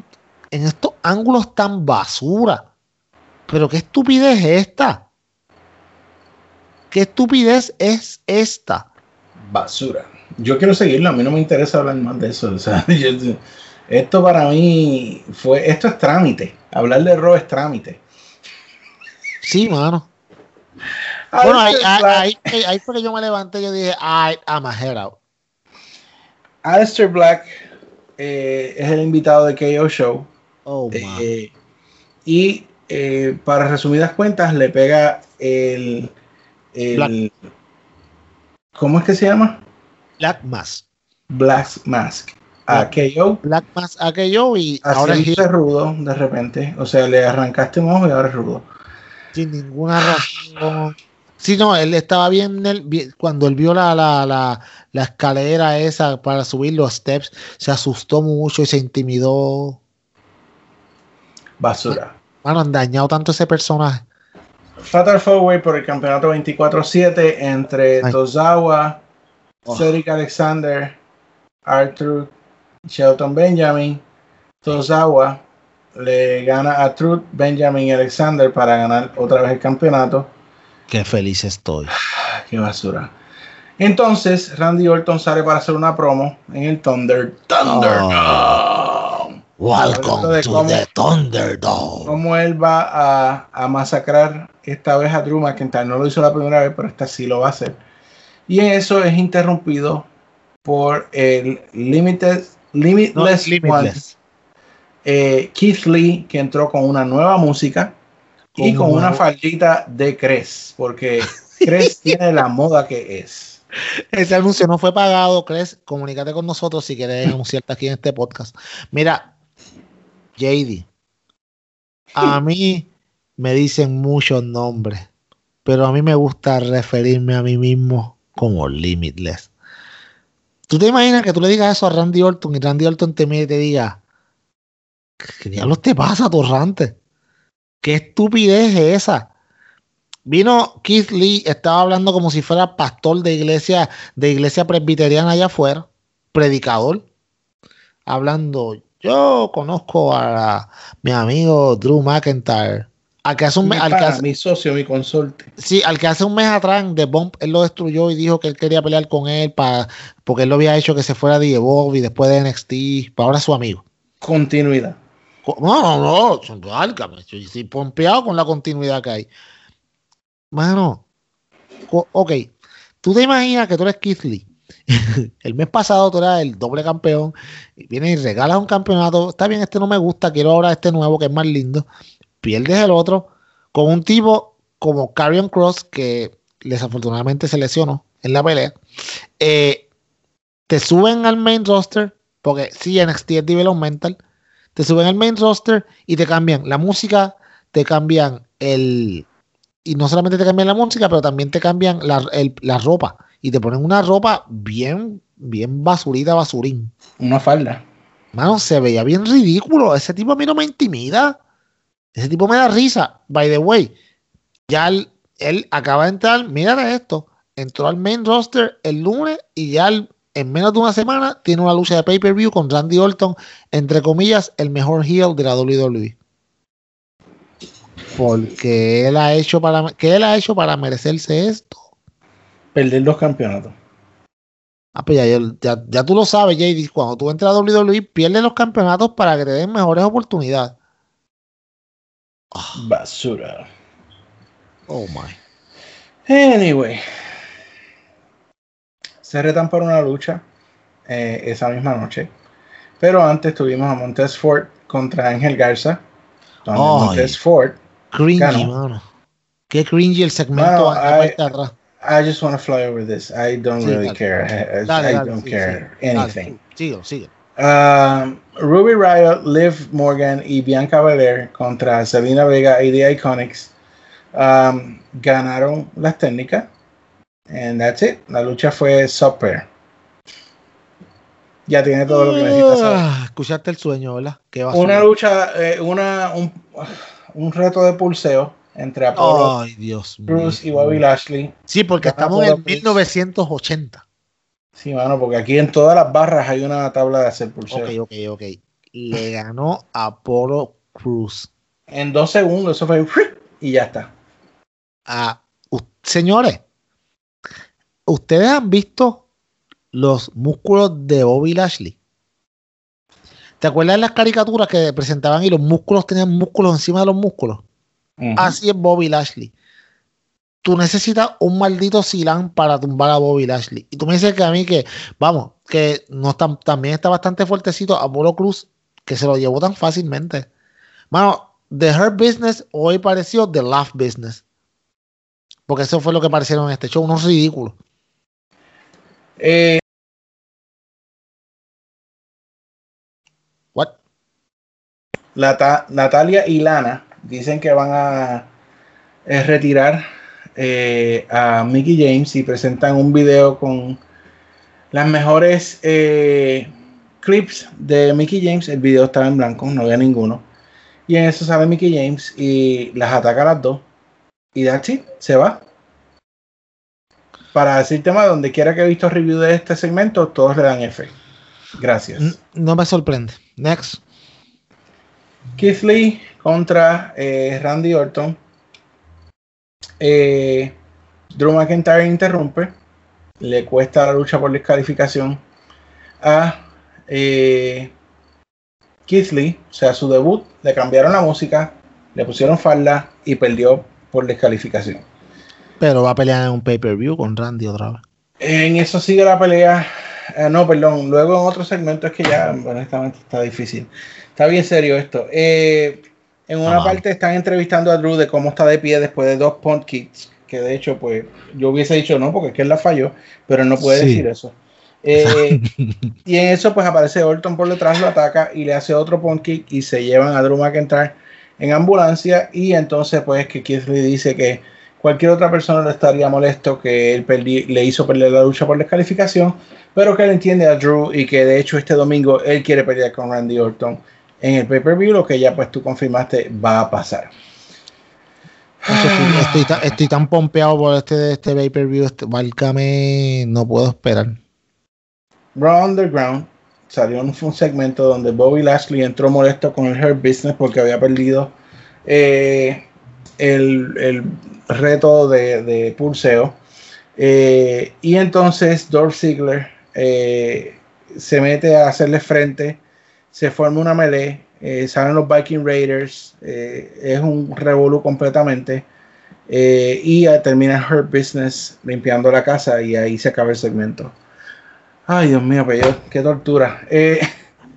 en estos ángulos tan basura. Pero qué estupidez es esta. ¿Qué estupidez es esta? Basura. Yo quiero seguirlo, a mí no me interesa hablar más de eso. <laughs> esto para mí fue, esto es trámite. Hablar de error es trámite. Sí, mano. Bueno, ahí, ahí, ahí, fue que yo me levanté y yo dije, I, I'm a head out. Alistair Black eh, es el invitado de KO Show. Oh, eh, y eh, para resumidas cuentas, le pega el. el ¿Cómo es que se llama? Black Mask. Black Mask. A KO. Black Mask a KO y ahora es rudo de repente. O sea, le arrancaste un ojo y ahora es rudo. Sin ninguna razón. Sí, no, él estaba bien, cuando él vio la, la, la, escalera esa para subir los steps, se asustó mucho y se intimidó. Basura. Bueno, han dañado tanto ese personaje. Fatal Four por el campeonato 24-7 entre Tozawa, oh. Cedric Alexander, Arthur, Shelton Benjamin. Tozawa le gana a Truth Benjamin y Alexander para ganar otra vez el campeonato. Qué feliz estoy. <sighs> Qué basura. Entonces, Randy Orton sale para hacer una promo en el Thunder. Thunderdome. Oh. welcome to the Thunderdome. Cómo él va a, a, masacrar esta vez a Drew McIntyre. No lo hizo la primera vez, pero esta sí lo va a hacer. Y eso es interrumpido por el Limited, Limitless, eh, Keith Lee, que entró con una nueva música y con una faldita de Cres, porque <laughs> Cres tiene la moda que es. Ese anuncio no fue pagado, Cres. Comunícate con nosotros si quieres anunciarte aquí en este podcast. Mira, JD, a <laughs> mí me dicen muchos nombres, pero a mí me gusta referirme a mí mismo como Limitless. ¿Tú te imaginas que tú le digas eso a Randy Orton y Randy Orton te mire y te diga, ¿qué diablos te pasa, torrante? ¿Qué estupidez es esa? Vino Keith Lee, estaba hablando como si fuera pastor de iglesia, de iglesia presbiteriana allá afuera, predicador, hablando. Yo conozco a mi amigo Drew McIntyre. Al que hace un mes, mi socio, mi consorte. Sí, al que hace un mes atrás de Bomb, él lo destruyó y dijo que él quería pelear con él para, porque él lo había hecho que se fuera de Bob y después de NXT, para ahora su amigo. Continuidad. No, no, no, son válgame. Yo estoy pompeado con la continuidad que hay. Mano, ok, tú te imaginas que tú eres Keith Lee. <laughs> el mes pasado tú eras el doble campeón. Y vienes y regalas un campeonato. Está bien, este no me gusta, quiero ahora este nuevo que es más lindo. Pierdes el otro con un tipo como Carrion Cross que desafortunadamente se lesionó en la pelea. Eh, te suben al main roster, porque sí, NXT es developmental. Te suben al main roster y te cambian la música, te cambian el. Y no solamente te cambian la música, pero también te cambian la, ropa. Y te ponen una ropa bien, bien basurita, basurín. Una falda. Mano, se veía bien ridículo. Ese tipo a mí no me intimida. Ese tipo me da risa. By the way, ya él, él acaba de entrar, mira esto, entró al main roster el lunes y ya en menos de una semana tiene una lucha de pay-per-view con Randy Orton, entre comillas, el mejor heel de la WWE. Porque él ha hecho para ¿qué él ha hecho para merecerse esto. Perder los campeonatos. Ah, pues ya, ya, tú lo sabes, JD. Cuando tú entras a WWE, pierdes los campeonatos para que te den mejores oportunidades. Basura. Oh my. Anyway, se retan por una lucha eh, esa misma noche. Pero antes tuvimos a Montez Ford contra Ángel Garza. Donde Montez Ford. Cringy, mano. Qué cringy el segmento I, I just want to fly over this. I don't really care. I, don't care anything. sigo, sigue. Um, Ruby Riot, Liv Morgan y Bianca Belair contra Selena Vega y The Iconics um, ganaron las técnicas. And that's it. La lucha fue super. Ya tiene todo lo que necesita ah, Escuchaste el sueño, ¿verdad? una lucha, eh, una, un, un, reto de pulseo entre Apollo, Dios Bruce y Bobby Lashley. Sí, porque estamos en 1980. Sí, mano, porque aquí en todas las barras hay una tabla de hacer pulseo. Ok, ok, ok. Le ganó a Apollo Cruz. En dos segundos, eso fue y ya está. Ah, señores, ¿Ustedes han visto los músculos de Bobby Lashley? ¿Te acuerdas de las caricaturas que presentaban y los músculos tenían músculos encima de los músculos? Así es Bobby Lashley. Tú necesitas un maldito silán para tumbar a Bobby Lashley. Y tú me dices que a mí que, vamos, que no también está bastante fuertecito Apolo Cruz, que se lo llevó tan fácilmente. Mano, The Hurt Business hoy pareció The Love Business. Porque eso fue lo que parecieron en este show, unos ridículos. Eh, What? Natalia y Lana dicen que van a eh, retirar eh, a Mickey James y presentan un video con las mejores clips de Mickey James. El video estaba en blanco, no había ninguno. Y en eso sale Mickey James y las ataca a las dos. Y that's it, se va para decir tema, donde quiera que he visto review de este segmento, todos le dan F. Gracias. No me sorprende. Next. Keith Lee contra eh, Randy Orton. Eh, Drew McIntyre interrumpe. Le cuesta la lucha por descalificación a eh, Keith Lee, o sea, su debut. Le cambiaron la música, le pusieron falda y perdió por descalificación. Pero va a pelear en un pay-per-view con Randy otra vez. En eso sigue la pelea. Eh, no, perdón. Luego en otro segmento es que ya, honestamente, está difícil. Está bien serio esto. Eh, en una parte están entrevistando a Drew de cómo está de pie después de dos punt kicks. Que de hecho, pues, yo hubiese dicho no, porque es que él la falló, pero no puede decir eso. Eh, <laughs> y en eso, pues aparece Orton por detrás, lo ataca y le hace otro punt kick y se llevan a Drew McIntyre en ambulancia. Y entonces, pues, que Keith dice que Cualquier otra persona no estaría molesto que él le hizo perder la lucha por descalificación, pero que él entiende a Drew y que de hecho este domingo él quiere pelear con Randy Orton en el pay-per-view, lo que ya pues tú confirmaste va a pasar. Estoy, tan, pompeado por este, este pay-per-view, este, válgame, no puedo esperar. Raw Underground salió un, un segmento donde Bobby Lashley entró molesto con el Hurt Business porque había perdido eh, el, reto de, pulseo. Eh, y entonces Dolph Ziggler eh, se mete a hacerle frente, se forma una melee, eh, salen los Viking Raiders, eh, es un revolú completamente. y termina Her Business limpiando la casa y ahí se acaba el segmento. Ay, Dios mío, pero qué tortura.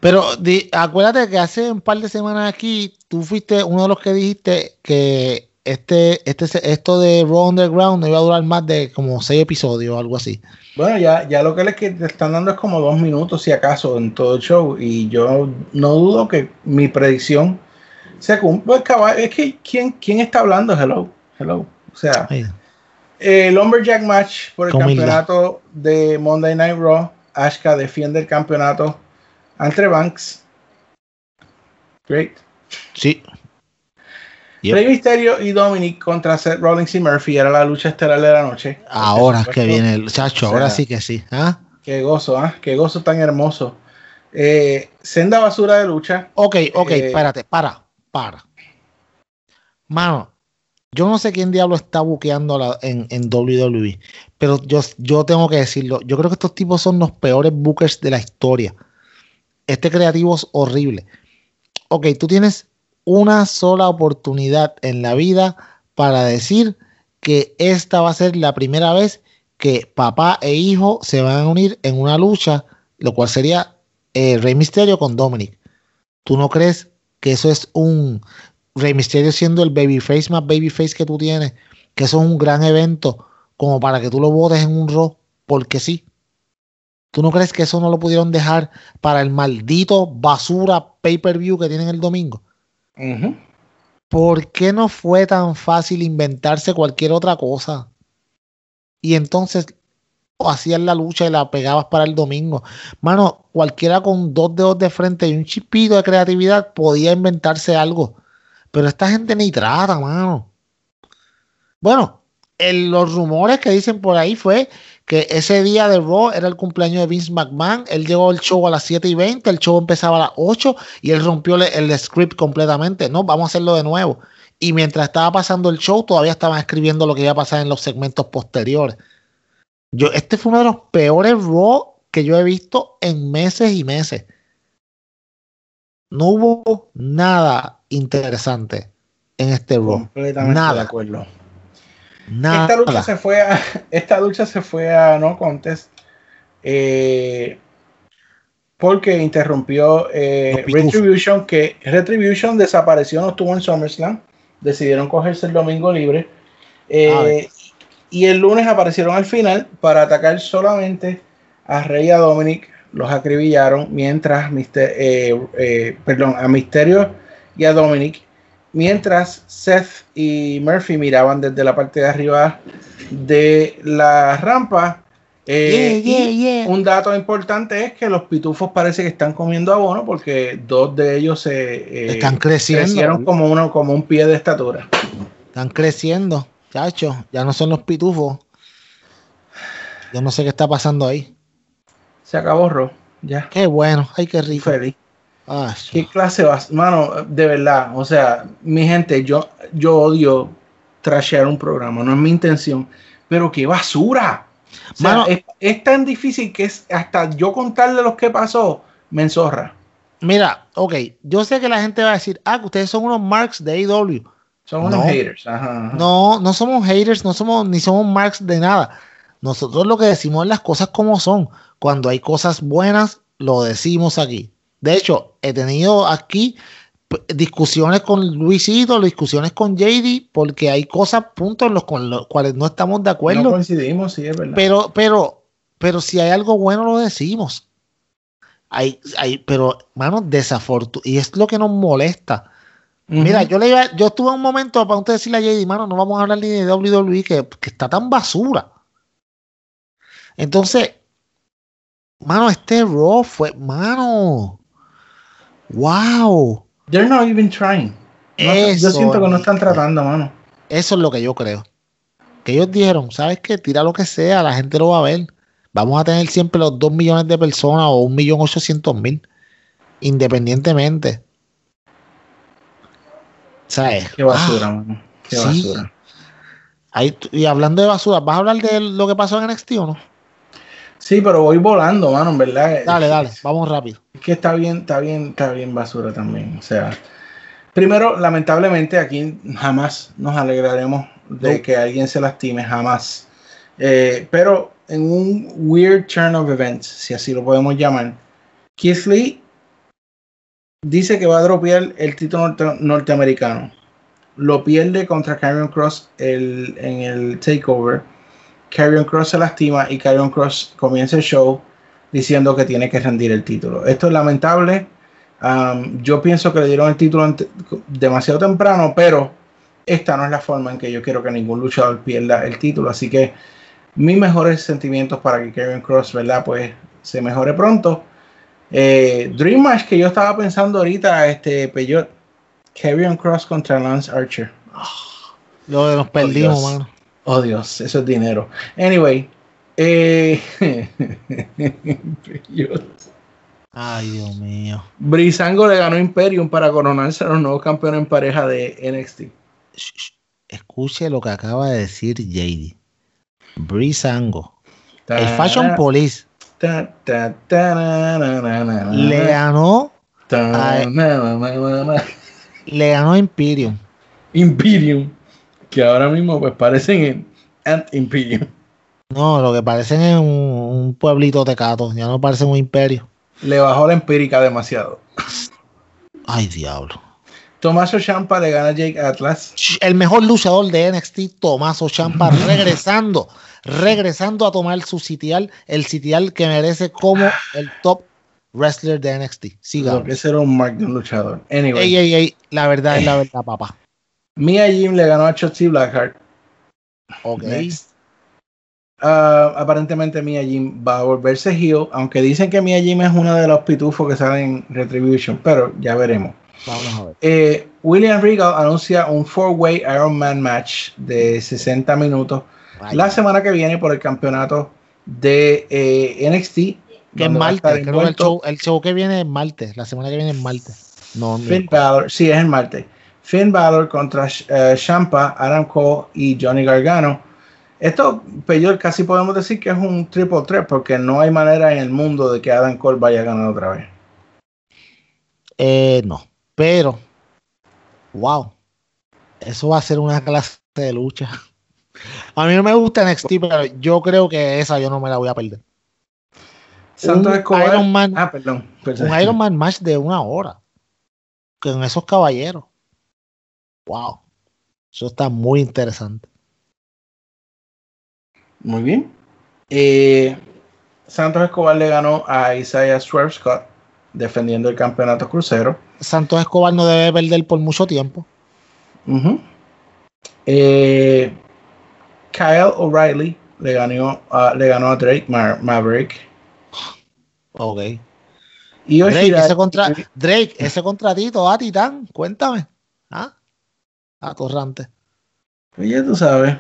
Pero acuérdate que hace un par de semanas aquí tú fuiste uno de los que dijiste que este, este, esto de Raw Underground no iba a durar más de como seis episodios o algo así. Bueno, ya, ya lo que les están dando es como dos minutos, si acaso, en todo el show. Y yo no dudo que mi predicción se cumpla. Es que, ¿quién, ¿quién está hablando? Hello, hello. O sea, el Lumberjack Match por el campeonato de Monday Night Raw. Ashka defiende el campeonato entre Banks. Great. Sí. Rey Mysterio y Dominic contra Seth Rollins y Murphy era la lucha estelar de la noche. Ahora que viene el chacho, ahora sí que sí. ¿ah? Qué gozo, ¿ah? Qué gozo tan hermoso. Eh, senda basura de lucha. Ok, ok, eh, espérate, para, para. Mano, yo no sé quién diablo está buqueando en, en, WWE, pero yo, yo tengo que decirlo. Yo creo que estos tipos son los peores bookers de la historia. Este creativo es horrible. Ok, tú tienes una sola oportunidad en la vida para decir que esta va a ser la primera vez que papá e hijo se van a unir en una lucha, lo cual sería eh, Rey Misterio con Dominic. ¿Tú no crees que eso es un Rey Misterio siendo el babyface más babyface que tú tienes? Que eso es un gran evento como para que tú lo votes en un Raw porque sí. ¿Tú no crees que eso no lo pudieron dejar para el maldito basura pay-per-view que tienen el domingo? ¿Por qué no fue tan fácil inventarse cualquier otra cosa? Y entonces hacías la lucha y la pegabas para el domingo. Mano, cualquiera con dos dedos de frente y un chipito de creatividad podía inventarse algo. Pero esta gente ni trata, mano. Bueno, los rumores que dicen por ahí fue que ese día de Raw era el cumpleaños de Vince McMahon. Él llegó al show a las 7 y 20, el show empezaba a las 8 y él rompió el, script completamente. No, vamos a hacerlo de nuevo. Y mientras estaba pasando el show, todavía estaban escribiendo lo que iba a pasar en los segmentos posteriores. Yo, este fue uno de los peores Raw que yo he visto en meses y meses. No hubo nada interesante en este Raw. Completamente nada. de acuerdo. Esta lucha se fue a, <laughs> esta lucha se fue a no contest eh, porque interrumpió eh, Retribution, que Retribution desapareció, no estuvo en SummerSlam, decidieron cogerse el domingo libre. Eh, y el lunes aparecieron al final para atacar solamente a Rey y a Dominic, los acribillaron mientras Mister, perdón, a Misterio y a Dominic mientras Seth y Murphy miraban desde la parte de arriba de la rampa. Eh, un dato importante es que los pitufos parece que están comiendo abono porque dos de ellos se eh, están creciendo. Crecieron como uno, como un pie de estatura. Están creciendo, chacho. Ya no son los pitufos. Yo no sé qué está pasando ahí. Se acabó Ro. Ya. Qué bueno. Ay, qué rico. Feliz. Ah, ¿Qué clase vas? Mano, de verdad, o sea, mi gente, yo, yo odio trashear un programa, no es mi intención, pero qué basura. Mano, es, tan difícil que es hasta yo contarle lo que pasó, me enzorra. Mira, ok, yo sé que la gente va a decir, ah, que ustedes son unos marks de AEW. Son unos haters. No, no somos haters, no somos ni somos marks de nada. Nosotros lo que decimos es las cosas como son. Cuando hay cosas buenas, lo decimos aquí. De hecho, he tenido aquí discusiones con Luisito, discusiones con JD, porque hay cosas, puntos en los con los cuales no estamos de acuerdo. No coincidimos, sí, es verdad. Pero, pero, pero si hay algo bueno, lo decimos. Hay, hay, pero, mano, desafortunado. Y es lo que nos molesta. Mira, yo le iba, yo estuve un momento para usted decirle a JD, mano, no vamos a hablar ni de WWE que, que está tan basura. Entonces, mano, este Raw fue, mano, ¡Wow! They're not even trying. yo siento que no están tratando, mano. Eso es lo que yo creo. Que ellos dijeron, ¿sabes qué? Tira lo que sea, la gente lo va a ver. Vamos a tener siempre los 2 millones de personas o 1.800.000, independientemente. ¿Sabes? Qué basura, ah, mano. Qué basura. y hablando de basura, ¿vas a hablar de lo que pasó en NXT o no? Sí, pero voy volando, mano, en verdad. Dale, dale, vamos rápido. Es que está bien, está bien, está bien basura también. O sea, primero, lamentablemente aquí jamás nos alegraremos de que alguien se lastime, jamás. Eh, pero en un weird turn of events, si así lo podemos llamar, Keith Lee dice que va a dropear el título norteamericano. Lo pierde contra Karrion Cross en el takeover. Karrion Cross se lastima y Karrion Cross comienza el show diciendo que tiene que rendir el título. Esto es lamentable. Um, yo pienso que le dieron el título demasiado temprano, pero esta no es la forma en que yo quiero que ningún luchador pierda el título. Así que mis mejores sentimientos para que Kevin Cross, ¿verdad? Pues se mejore pronto. Eh, Dream Match que yo estaba pensando ahorita, este Peyot, Kevin Cross contra Lance Archer. Lo nos perdimos, oh, mano. Oh Dios, eso es dinero. Anyway, eh, <laughs> Ay, Dios mío. Brisango le ganó Imperium para coronarse a los nuevos campeones en pareja de NXT. Escuche lo que acaba de decir JD. Brisango. El Fashion Police. le ganó. le ganó Imperium. Imperium. Que ahora mismo pues parecen en Imperium. No, lo que parecen es un, un pueblito tecato. Ya no parecen un imperio. Le bajó la empírica demasiado. Ay, diablo. Tomaso Champa le gana a Jake Atlas. El mejor luchador de NXT, Tomaso Champa, <laughs> regresando, regresando a tomar su sitial, el sitial que merece como el top wrestler de NXT. Siga. Lo que ser un mark de un luchador. Anyway. Ey, ey, ey, la verdad es la verdad, papá. Mia Jim le ganó a Chotzi Blackheart. Ok. Uh, aparentemente Mia Jim va a volverse heel, aunque dicen que Mia Jim es uno de los pitufos que salen en Retribution, pero ya veremos. Vamos a ver. Eh, William Regal anuncia un four-way Iron Man match de 60 minutos Vaya. la semana que viene por el campeonato de eh, NXT. Que es martes, creo que el show, el show que viene es martes, la semana que viene es martes. No, Finn. Balor, sí, es el martes. Finn Balor contra eh, Champa, Adam Cole y Johnny Gargano. Esto, peor, casi podemos decir que es un triple threat porque no hay manera en el mundo de que Adam Cole vaya a ganar otra vez. Eh, no, pero, wow, eso va a ser una clase de lucha. <laughs> A mí no me gusta NXT, pero yo creo que esa yo no me la voy a perder. Santos Un Escobar. Iron Man- ah, perdón. perdón. Un Iron Man match de una hora con esos caballeros. Wow, eso está muy interesante. Muy bien. Eh, Santos Escobar le ganó a Isaiah Swerve Scott defendiendo el campeonato crucero. Santos Escobar no debe perder por mucho tiempo. Eh, Kyle O'Reilly le ganó, a- le ganó a Drake Ma- Maverick. Ok. Y Drake, ese, contra, Drake, ese contratito, ah, Titán, cuéntame. Ah, atorrante. Pues ya tú sabes.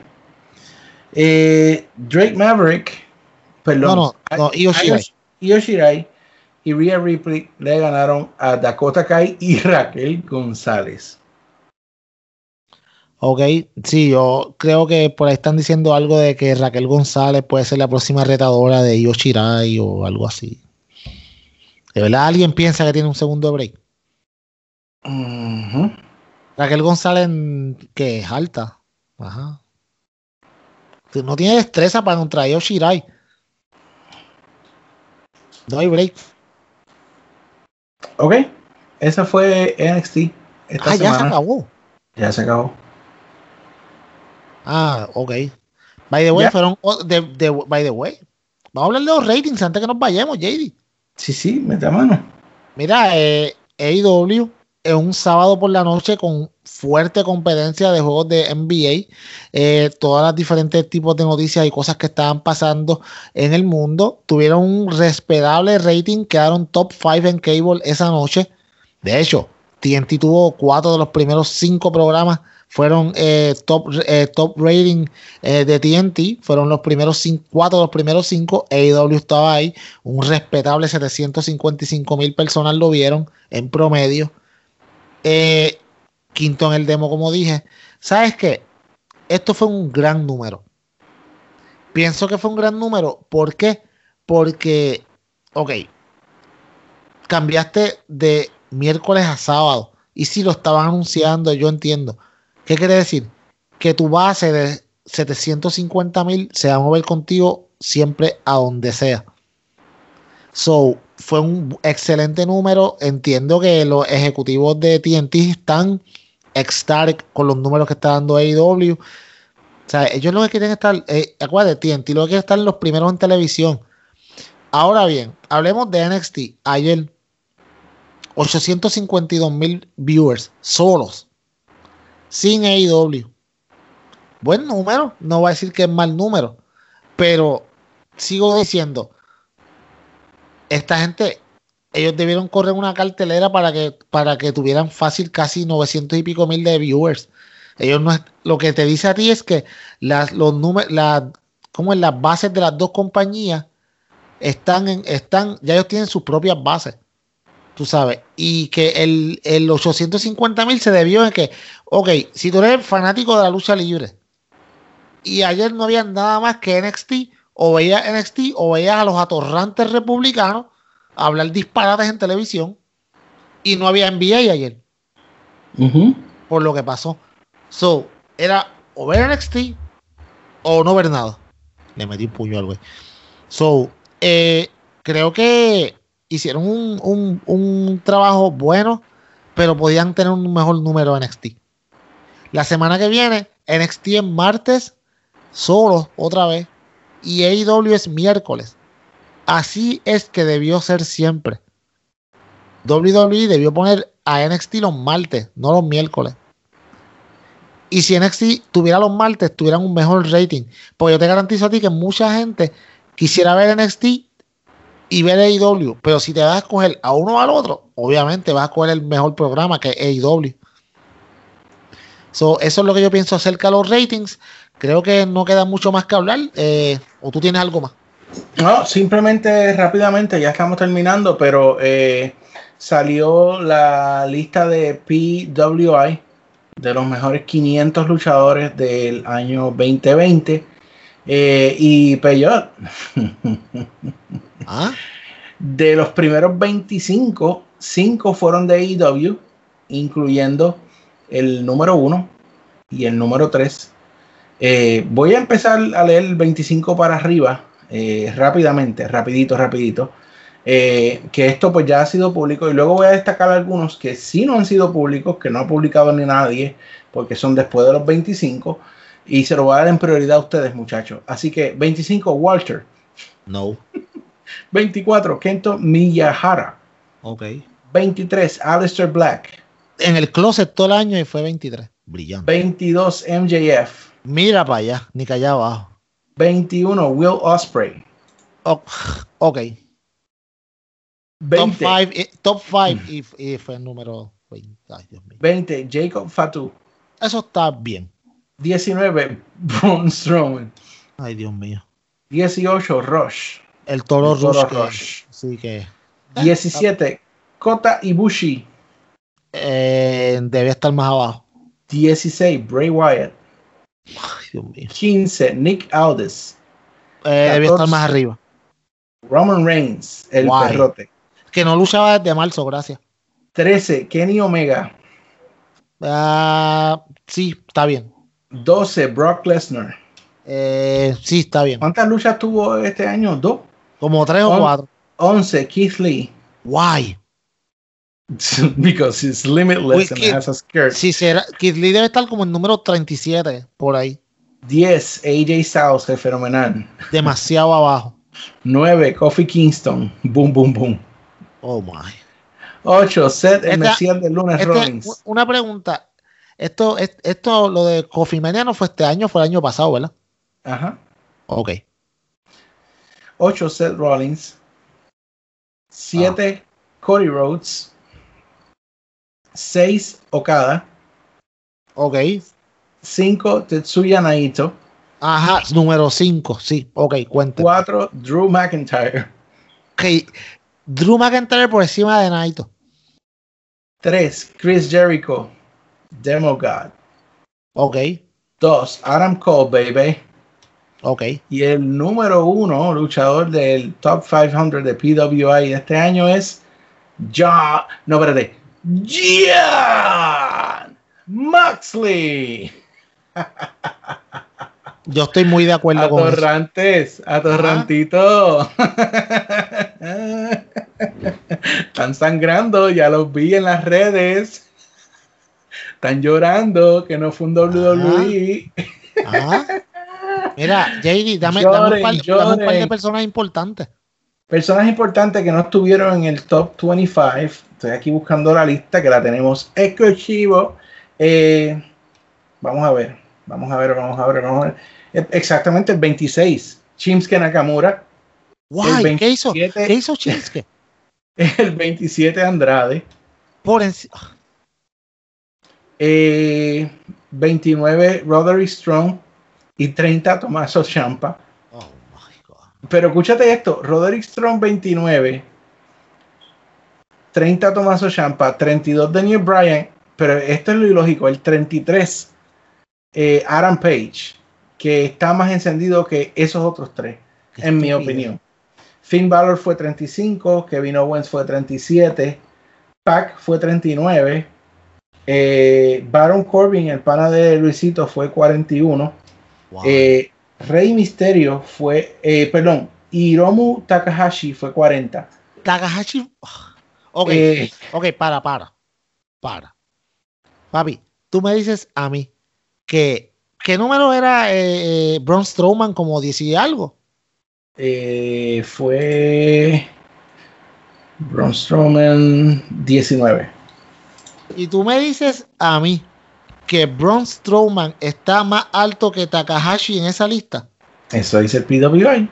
Eh, Drake Maverick, perdón. No, no, no, Io Shirai. Io Shirai y Rhea Ripley le ganaron a Dakota Kai y <laughs> Raquel González. Ok, sí, yo creo que por ahí están diciendo algo de que Raquel González puede ser la próxima retadora de Io Shirai o algo así. ¿De verdad alguien piensa que tiene un segundo break? Raquel González, que es alta. Ajá. No tiene destreza para contra Io Shirai. No hay break. Ok, esa fue NXT esta Ah, ya se acabó. Ya se acabó. Ah, ok. By the way, fueron. oh, de, de- by the way. Vamos a hablar de los ratings antes que nos vayamos, JD. Sí, sí, mete a mano. Mira, eh, AEW es un sábado por la noche con fuerte competencia de juegos de NBA. eh, todas las diferentes tipos de noticias y cosas que estaban pasando en el mundo. Tuvieron un respetable rating, quedaron top 5 en cable esa noche. De hecho, TNT tuvo cuatro de los primeros cinco programas. Fueron eh, top, eh, top rating eh, de TNT. Fueron los primeros cuatro de los primeros cinco. AEW estaba ahí. Un respetable 755 mil personas lo vieron en promedio. Eh, quinto en el demo, como dije. ¿Sabes qué? Esto fue un gran número. Pienso que fue un gran número. ¿Por qué? porque, ok, cambiaste de miércoles a sábado. Y si lo estaban anunciando, yo entiendo. ¿Qué quiere decir? Que tu base de 750 mil se va a mover contigo siempre a donde sea. So, fue un excelente número. Entiendo que los ejecutivos de TNT están ecstatic con los números que está dando AEW. O sea, ellos lo que quieren estar, eh, acuérdate, TNT lo que quieren estar los primeros en televisión. Ahora bien, hablemos de NXT. Ayer, 852 mil viewers solos, sin AEW. Buen número, no voy a decir que es mal número, pero sigo diciendo, esta gente, ellos debieron correr una cartelera para que, para que tuvieran fácil casi 900 y pico mil de viewers. Ellos no lo que te dice a ti es que las, los números, como en las bases de las dos compañías están en, están, ya ellos tienen sus propias bases. Tú sabes, y que el, el 850 mil se debió en que, ok, si tú eres fanático de la lucha libre y ayer no había nada más que NXT, o veías NXT o veías a los atorrantes republicanos hablar disparates en televisión y no había NBA ayer. Por lo que pasó. So, era o ver NXT o no ver nada. Le metí un puño al güey. So, eh, creo que hicieron un, un, trabajo bueno, pero podían tener un mejor número de NXT. La semana que viene, NXT en martes, solo, otra vez, y AEW es miércoles. Así es que debió ser siempre. WWE debió poner a NXT los martes, no los miércoles. Y si NXT tuviera los martes, tuvieran un mejor rating. Pues yo te garantizo a ti que mucha gente quisiera ver NXT y ver AEW. Pero si te vas a escoger a uno o al otro, obviamente vas a escoger el mejor programa que AEW. eso es lo que yo pienso acerca de los ratings. Creo que no queda mucho más que hablar. Eh, ¿O tú tienes algo más? No, simplemente rápidamente, ya estamos terminando, pero eh, salió la lista de PWI de los mejores 500 luchadores del año 2020. Eh, y Peyot, <laughs> ¿Ah? de los primeros 25, 5 fueron de AEW, incluyendo el número 1 y el número 3. Eh, voy a empezar a leer el 25 para arriba eh, rápidamente, rapidito, rapidito. Eh, que esto pues ya ha sido público y luego voy a destacar algunos que sí no han sido públicos, que no ha publicado ni nadie, porque son después de los 25 y se lo voy a dar en prioridad a ustedes muchachos. Así que 25 Walter. No. 24 Kento Miyahara. Ok. 23 Alistair Black. En el closet todo el año y fue 23. Brillante. 22 MJF. Mira para allá, ni que allá abajo. 21 Will Osprey. ok. 20. Top 5 y, fue el número 20. 20 Jacob Fatu. Eso está bien. 19 Braun Strowman. Ay, Dios mío. 18 Rush. El toro, Rush. Sí que. 17 Kota Ibushi. Eh, debe estar más abajo. 16 Bray Wyatt. 15, Nick Aldis. Eh, debía estar más arriba. Roman Reigns, el perrote. Que no luchaba desde marzo, gracias. 13, Kenny Omega. Uh, sí, está bien. 12, Brock Lesnar. Eh, sí, está bien. ¿Cuántas luchas tuvo este año? ¿Dos? Como tres o cuatro. 11, Keith Lee. Why? <laughs> Because he's limitless and has a skirt. Sí, será. Kid Lee debe estar como el número 37 por ahí. 10, AJ Styles, el fenomenal. Demasiado <laughs> abajo. 9, Kofi Kingston. Boom, boom, boom. Oh my. 8, Seth, el Mesías de Lunes Rollins. Una pregunta. Esto, esto, lo de Kofi Mania no fue este año, fue el año pasado, ¿verdad? Ajá. Ok. 8, Seth Rollins. 7, ah. Cody Rhodes. 6 Okada. Ok. 5 Tetsuya Naito. Ajá, número 5, sí. Ok, cuenta. 4 Drew McIntyre. Ok, Drew McIntyre por encima de Naito. 3 Chris Jericho. Demo God. Ok. 2 Adam Cole, baby. Ok. Y el número uno luchador del Top 500 de PWI de este año es John. No, espérate. John Moxley. Yo estoy muy de acuerdo con eso. Atorrantes, atorrantito. <laughs> Están sangrando, ya los vi en las redes. Están llorando que no fue un WWE. Ah. Mira, JD, dame, dame un, Lloren, par, dame un par de personas importantes. Personas importantes que no estuvieron en el top 25. Estoy aquí buscando la lista que la tenemos exclusivo. Eh, vamos a ver, vamos a ver, vamos a ver, vamos a ver. Eh, Exactamente el 26. Shinsuke Nakamura. Guay, ¿qué hizo? 27. ¿Qué hizo Shinsuke? <laughs> El 27 Andrade. Por encima. eh, 29 Roderick Strong. Y 30 Tommaso Ciampa. Pero escúchate esto, Roderick Strong 29, 30 Tommaso Ciampa, 32 Daniel Bryan, pero esto es lo ilógico, el 33 eh, Adam Page, que está más encendido que esos otros tres, Qué en mi opinión. Finn Balor fue 35, Kevin Owens fue 37, Pac fue 39, eh, Baron Corbin, el pana de Luisito, fue 41. Wow. Eh, Rey Misterio fue, eh, perdón, Hiromu Takahashi fue 40. Takahashi. Ok, Eh, ok, para, para. Para. Papi, tú me dices a mí que. ¿Qué número era eh, eh, Braun Strowman como 10 y algo? eh, fue Braun Strowman 19. Y tú me dices a mí que Braun Strowman está más alto que Takahashi en esa lista. Eso dice el PWI.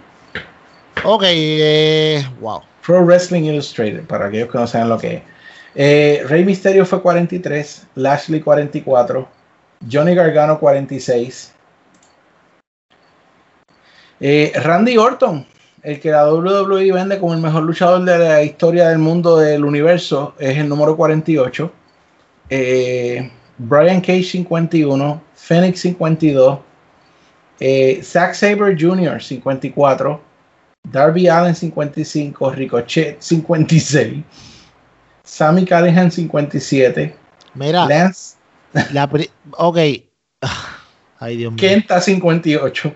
Ok, eh, wow. Pro Wrestling Illustrated, para aquellos que no saben lo que es. Eh, Rey Misterio fue 43, Lashley 44, Johnny Gargano 46. Eh, Randy Orton, el que la WWE vende como el mejor luchador de la historia del mundo del universo, es el número 48. Eh, Brian Cage 51, Phoenix 52, eh, Zack Sabre Jr. 54. Darby Allen 55, Ricochet 56, Sammy Callahan 57, Mira, Lance la pri- ok. <sighs> Ay, Dios mío. Kenta 58.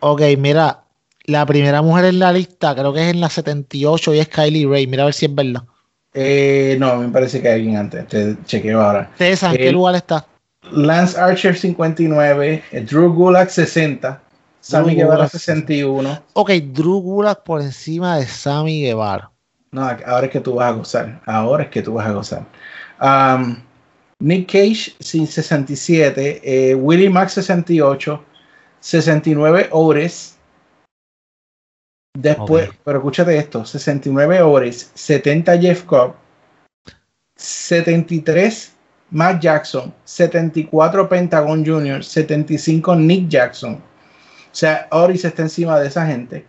Ok, mira, la primera mujer en la lista creo que es en la 78 y es Kylie Ray. Mira a ver si es verdad. Eh, no, me parece que hay alguien antes. Te chequeo ahora. César, ¿en qué lugar está? Lance Archer 59, eh, Drew Gulak 60, Sammy Drew Guevara Gulak 61. Ok, Drew Gulak por encima de Sammy Guevara. No, ahora es que tú vas a gozar. Ahora es que tú vas a gozar. Um, Nick Cage sin 67, eh, Willie Max 68, 69 Ores. Después, Ok. pero escúchate esto: 69 Ores, 70 Jeff Cobb, 73 Matt Jackson, 74 Pentagon Jr., 75 Nick Jackson. O sea, Oris está encima de esa gente.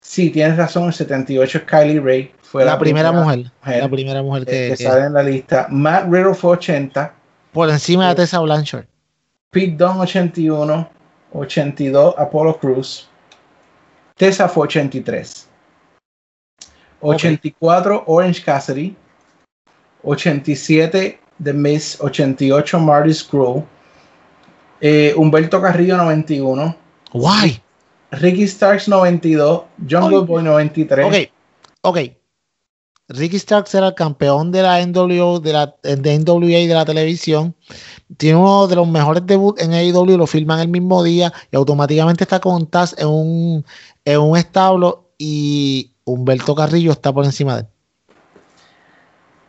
Sí, tienes razón, el 78 es Kylie Ray. Fue la, primera, mujer, mujer La primera mujer que, que que- sale en la lista. Matt Riddle fue 80, por encima de Tessa Blanchard. Pete Dunne 81, 82 Apollo Cruz, Tessa fue 83, 84 Orange Cassidy, 87 The Miz, 88 Marty Screw, eh, Humberto Carrillo 91, Guay. Ricky Starks 92, Jungle Ay. Boy 93. Ok, ok. Ricky Starks era el campeón de la NWO, de la de NWA y de la televisión. Tiene uno de los mejores debuts en AEW, lo filman el mismo día y automáticamente está con Taz en un, en un establo y Humberto Carrillo está por encima de él.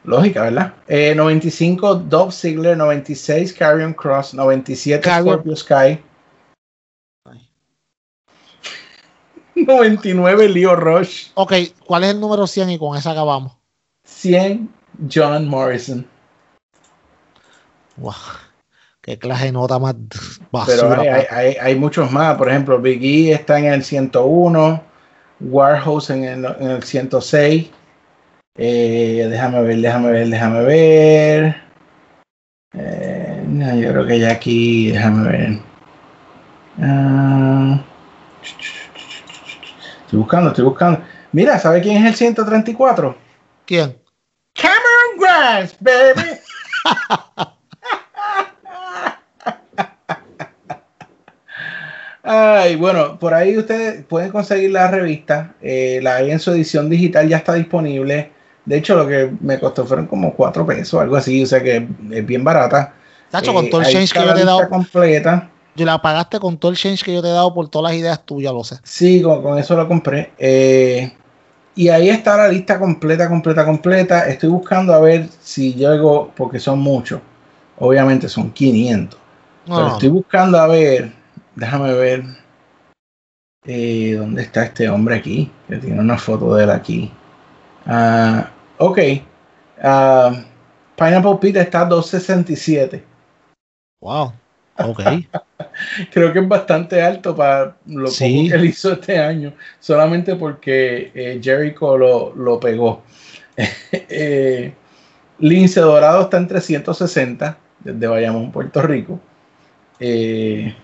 Lógica, ¿verdad? Eh, 95 Dove Ziggler, 96 Carrion Cross, 97 Carrion- Scorpio Sky. <laughs> 99 Leo Rush, Ok, ¿cuál es el número 100 y con esa acabamos? 100 John Morrison. Wow, qué clase de nota más Pero basura. hay, hay, pa. hay- hay muchos más. Por ejemplo, Big E está en el 101, Warhouse en el, en el 106. Eh, déjame ver, déjame ver, déjame ver. Eh, no, yo creo que ya aquí, déjame ver. Ah, Estoy buscando, estoy buscando. Mira, ¿sabe quién es el 134? ¿Quién? Cameron Grimes, baby. Ay, bueno, por ahí ustedes pueden conseguir la revista. Eh, la hay en su edición digital, ya está disponible. De hecho, lo que me costó fueron como 4 pesos, algo así, o sea que es bien barata. Tacho, con Eh, todo el ahí change que yo te he dado. completa. Yo la pagaste con todo el change que yo te he dado por todas las ideas tuyas, lo sé. Sí, con, con eso lo compré. Eh, y ahí está la lista completa, completa, completa. Estoy buscando a ver si llego, porque son muchos. Obviamente son 500. No, Pero estoy buscando a ver, déjame ver. eh, ¿Dónde está este hombre aquí? Que tiene una foto de él aquí. Ah, ok. Ah, Pineapple Pete está a 267. Wow. Ok. <laughs> Creo que es bastante alto para lo Sí. poco que él hizo este año, solamente porque eh, Jericho lo, lo pegó. <laughs> eh, Lince Dorado está en 360 desde Bayamón, Puerto Rico. Eh,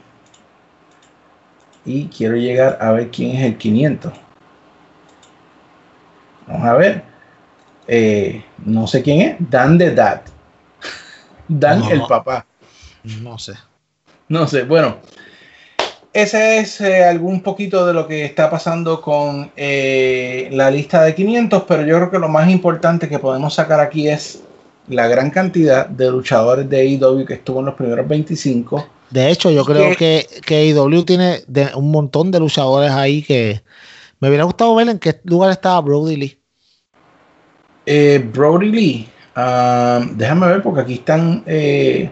y quiero llegar a ver quién es el 500. Vamos a ver. Eh, no sé quién es. Dan de Dad. <laughs> Dan No. el papá. no sé. No sé, bueno. Ese es eh, algún poquito de lo que está pasando con eh, la lista de 500, pero yo creo que lo más importante que podemos sacar aquí es la gran cantidad de luchadores de AEW que estuvo en los primeros 25. De hecho, yo creo Que- que, que AEW tiene de- un montón de luchadores ahí que me hubiera gustado ver en qué lugar estaba Brody Lee. Eh, Brody Lee, ah, déjame ver porque aquí están eh,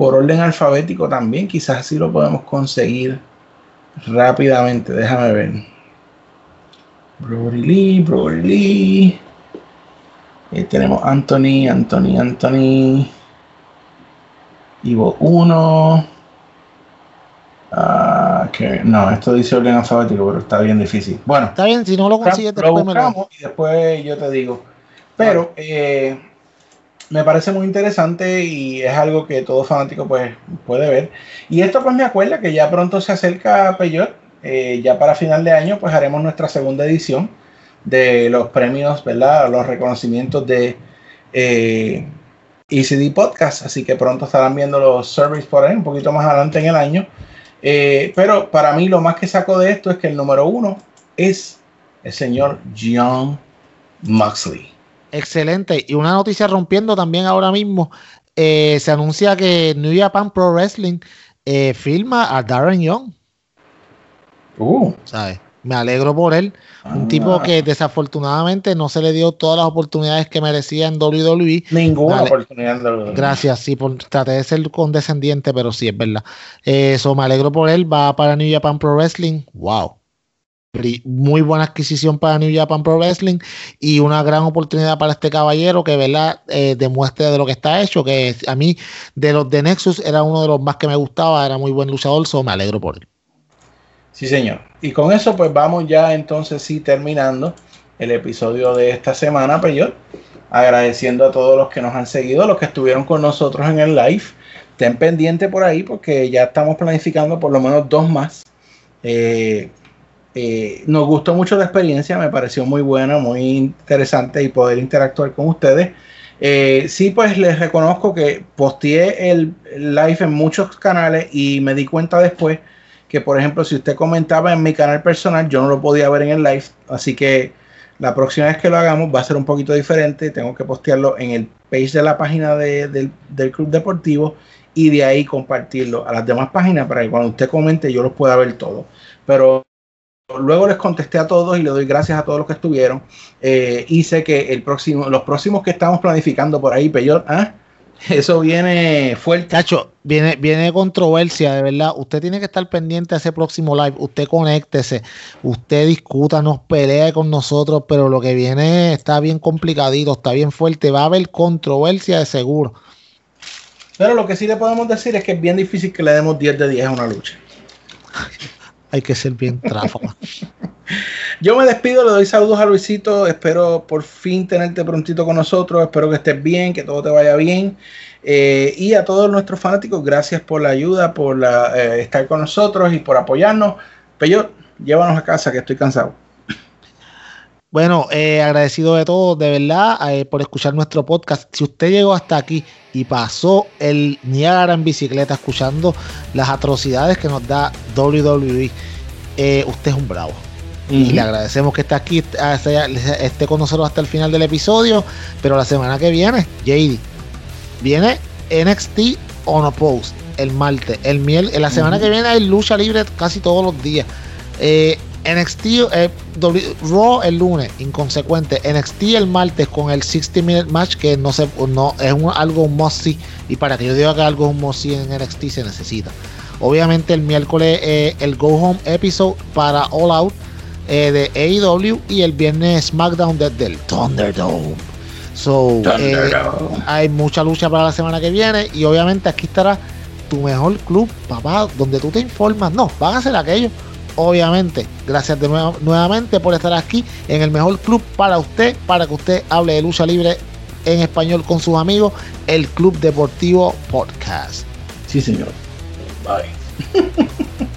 por orden alfabético también, quizás así lo podemos conseguir rápidamente, déjame ver. Brody Lee, Brody Lee. Eh, tenemos Anthony, Anthony, Anthony. Ivo 1. Ah, que, no, esto dice orden alfabético, pero está bien difícil. Bueno, Está bien, si no lo consigues, lo después me lo. buscamos y después yo te digo. Pero eh, me parece muy interesante y es algo que todo fanático pues puede ver. Y esto pues me acuerda que ya pronto se acerca Peyot. eh, ya para final de año pues haremos nuestra segunda edición de los premios, ¿verdad? Los reconocimientos de eh, ECD Podcast. Así que pronto estarán viendo los surveys por ahí, un poquito más adelante en el año. Eh, pero para mí lo más que saco de esto es que el número uno es el señor John Moxley. Excelente. Y una noticia rompiendo también ahora mismo. eh, se anuncia que New Japan Pro Wrestling eh, firma a Darren Young. Uh, ¿sabes? Me alegro por él. Un tipo ah, que desafortunadamente no se le dio todas las oportunidades que merecía en WWE. ninguna oportunidad de Gracias, sí, por, traté de ser condescendiente, pero sí, es verdad. Eso me alegro por él. Va para New Japan Pro Wrestling. Wow. Muy buena adquisición para New Japan Pro Wrestling y una gran oportunidad para este caballero que, ¿verdad? Eh, demuestre de lo que está hecho. Que a mí, de los de Nexus, era uno de los más que me gustaba. Era muy buen luchador. So me alegro por él. Sí, señor. Y con eso, pues vamos ya entonces sí terminando el episodio de esta semana, Peyot. Agradeciendo a todos los que nos han seguido, los que estuvieron con nosotros en el live. Estén pendientes por ahí porque ya estamos planificando por lo menos dos más. Eh, eh, nos gustó mucho la experiencia, me pareció muy buena, muy interesante y poder interactuar con ustedes. Eh, sí, pues les reconozco que posteé el live en muchos canales y me di cuenta después que, por ejemplo, si usted comentaba en mi canal personal, yo no lo podía ver en el live. Así que la próxima vez que lo hagamos va a ser un poquito diferente. Tengo que postearlo en el page de la página de- del, del Club Deportivo y de ahí compartirlo a las demás páginas para que cuando usted comente yo los pueda ver todos. Pero luego les contesté a todos y le doy gracias a todos los que estuvieron. Eh, y sé que el próximo, los próximos que estamos planificando por ahí, Peyot, ¿ah? <laughs> eso viene fuerte. Cacho, viene, viene controversia, de verdad. Usted tiene que estar pendiente a ese próximo live. Usted conéctese, usted discuta, nos pelee con nosotros, pero lo que viene está bien complicadito, está bien fuerte. Va a haber controversia de seguro. Pero lo que sí le podemos decir es que es bien difícil que le demos 10 de 10 a una lucha. <laughs> Hay que ser bien tráfaga. <laughs> Yo me despido, le doy saludos a Luisito. Espero por fin tenerte prontito con nosotros. Espero que estés bien, que todo te vaya bien. Eh, y a todos nuestros fanáticos, gracias por la ayuda, por eh, estar con nosotros y por apoyarnos. Pero llévanos a casa que estoy cansado. Bueno, eh, agradecido de todo, de verdad, eh, por escuchar nuestro podcast. Si usted llegó hasta aquí y pasó el Niagara en bicicleta escuchando las atrocidades que nos da WWE, eh, usted es un bravo. Y le agradecemos que esté aquí, esté con nosotros hasta el final del episodio. Pero la semana que viene, JD, viene NXT on a post el martes. El miel, la semana que viene hay lucha libre casi todos los días. Eh, NXT, eh, Raw el lunes, inconsecuente. NXT el martes con el 60 minute match que no se, no es algo un must y para que yo diga que algo es un must en NXT se necesita. Obviamente el miércoles eh, el Go Home episode para All Out eh, de AEW y el viernes SmackDown desde el Thunderdome. So, hay mucha lucha para la semana que viene y obviamente aquí estará tu mejor club, papá, donde tú te informas. No, van a hacer aquello obviamente, gracias de nuevo, nuevamente por estar aquí en el mejor club para usted, para que usted hable de lucha libre en español con sus amigos, el Club Deportivo Podcast. Sí, señor. Bye. <laughs>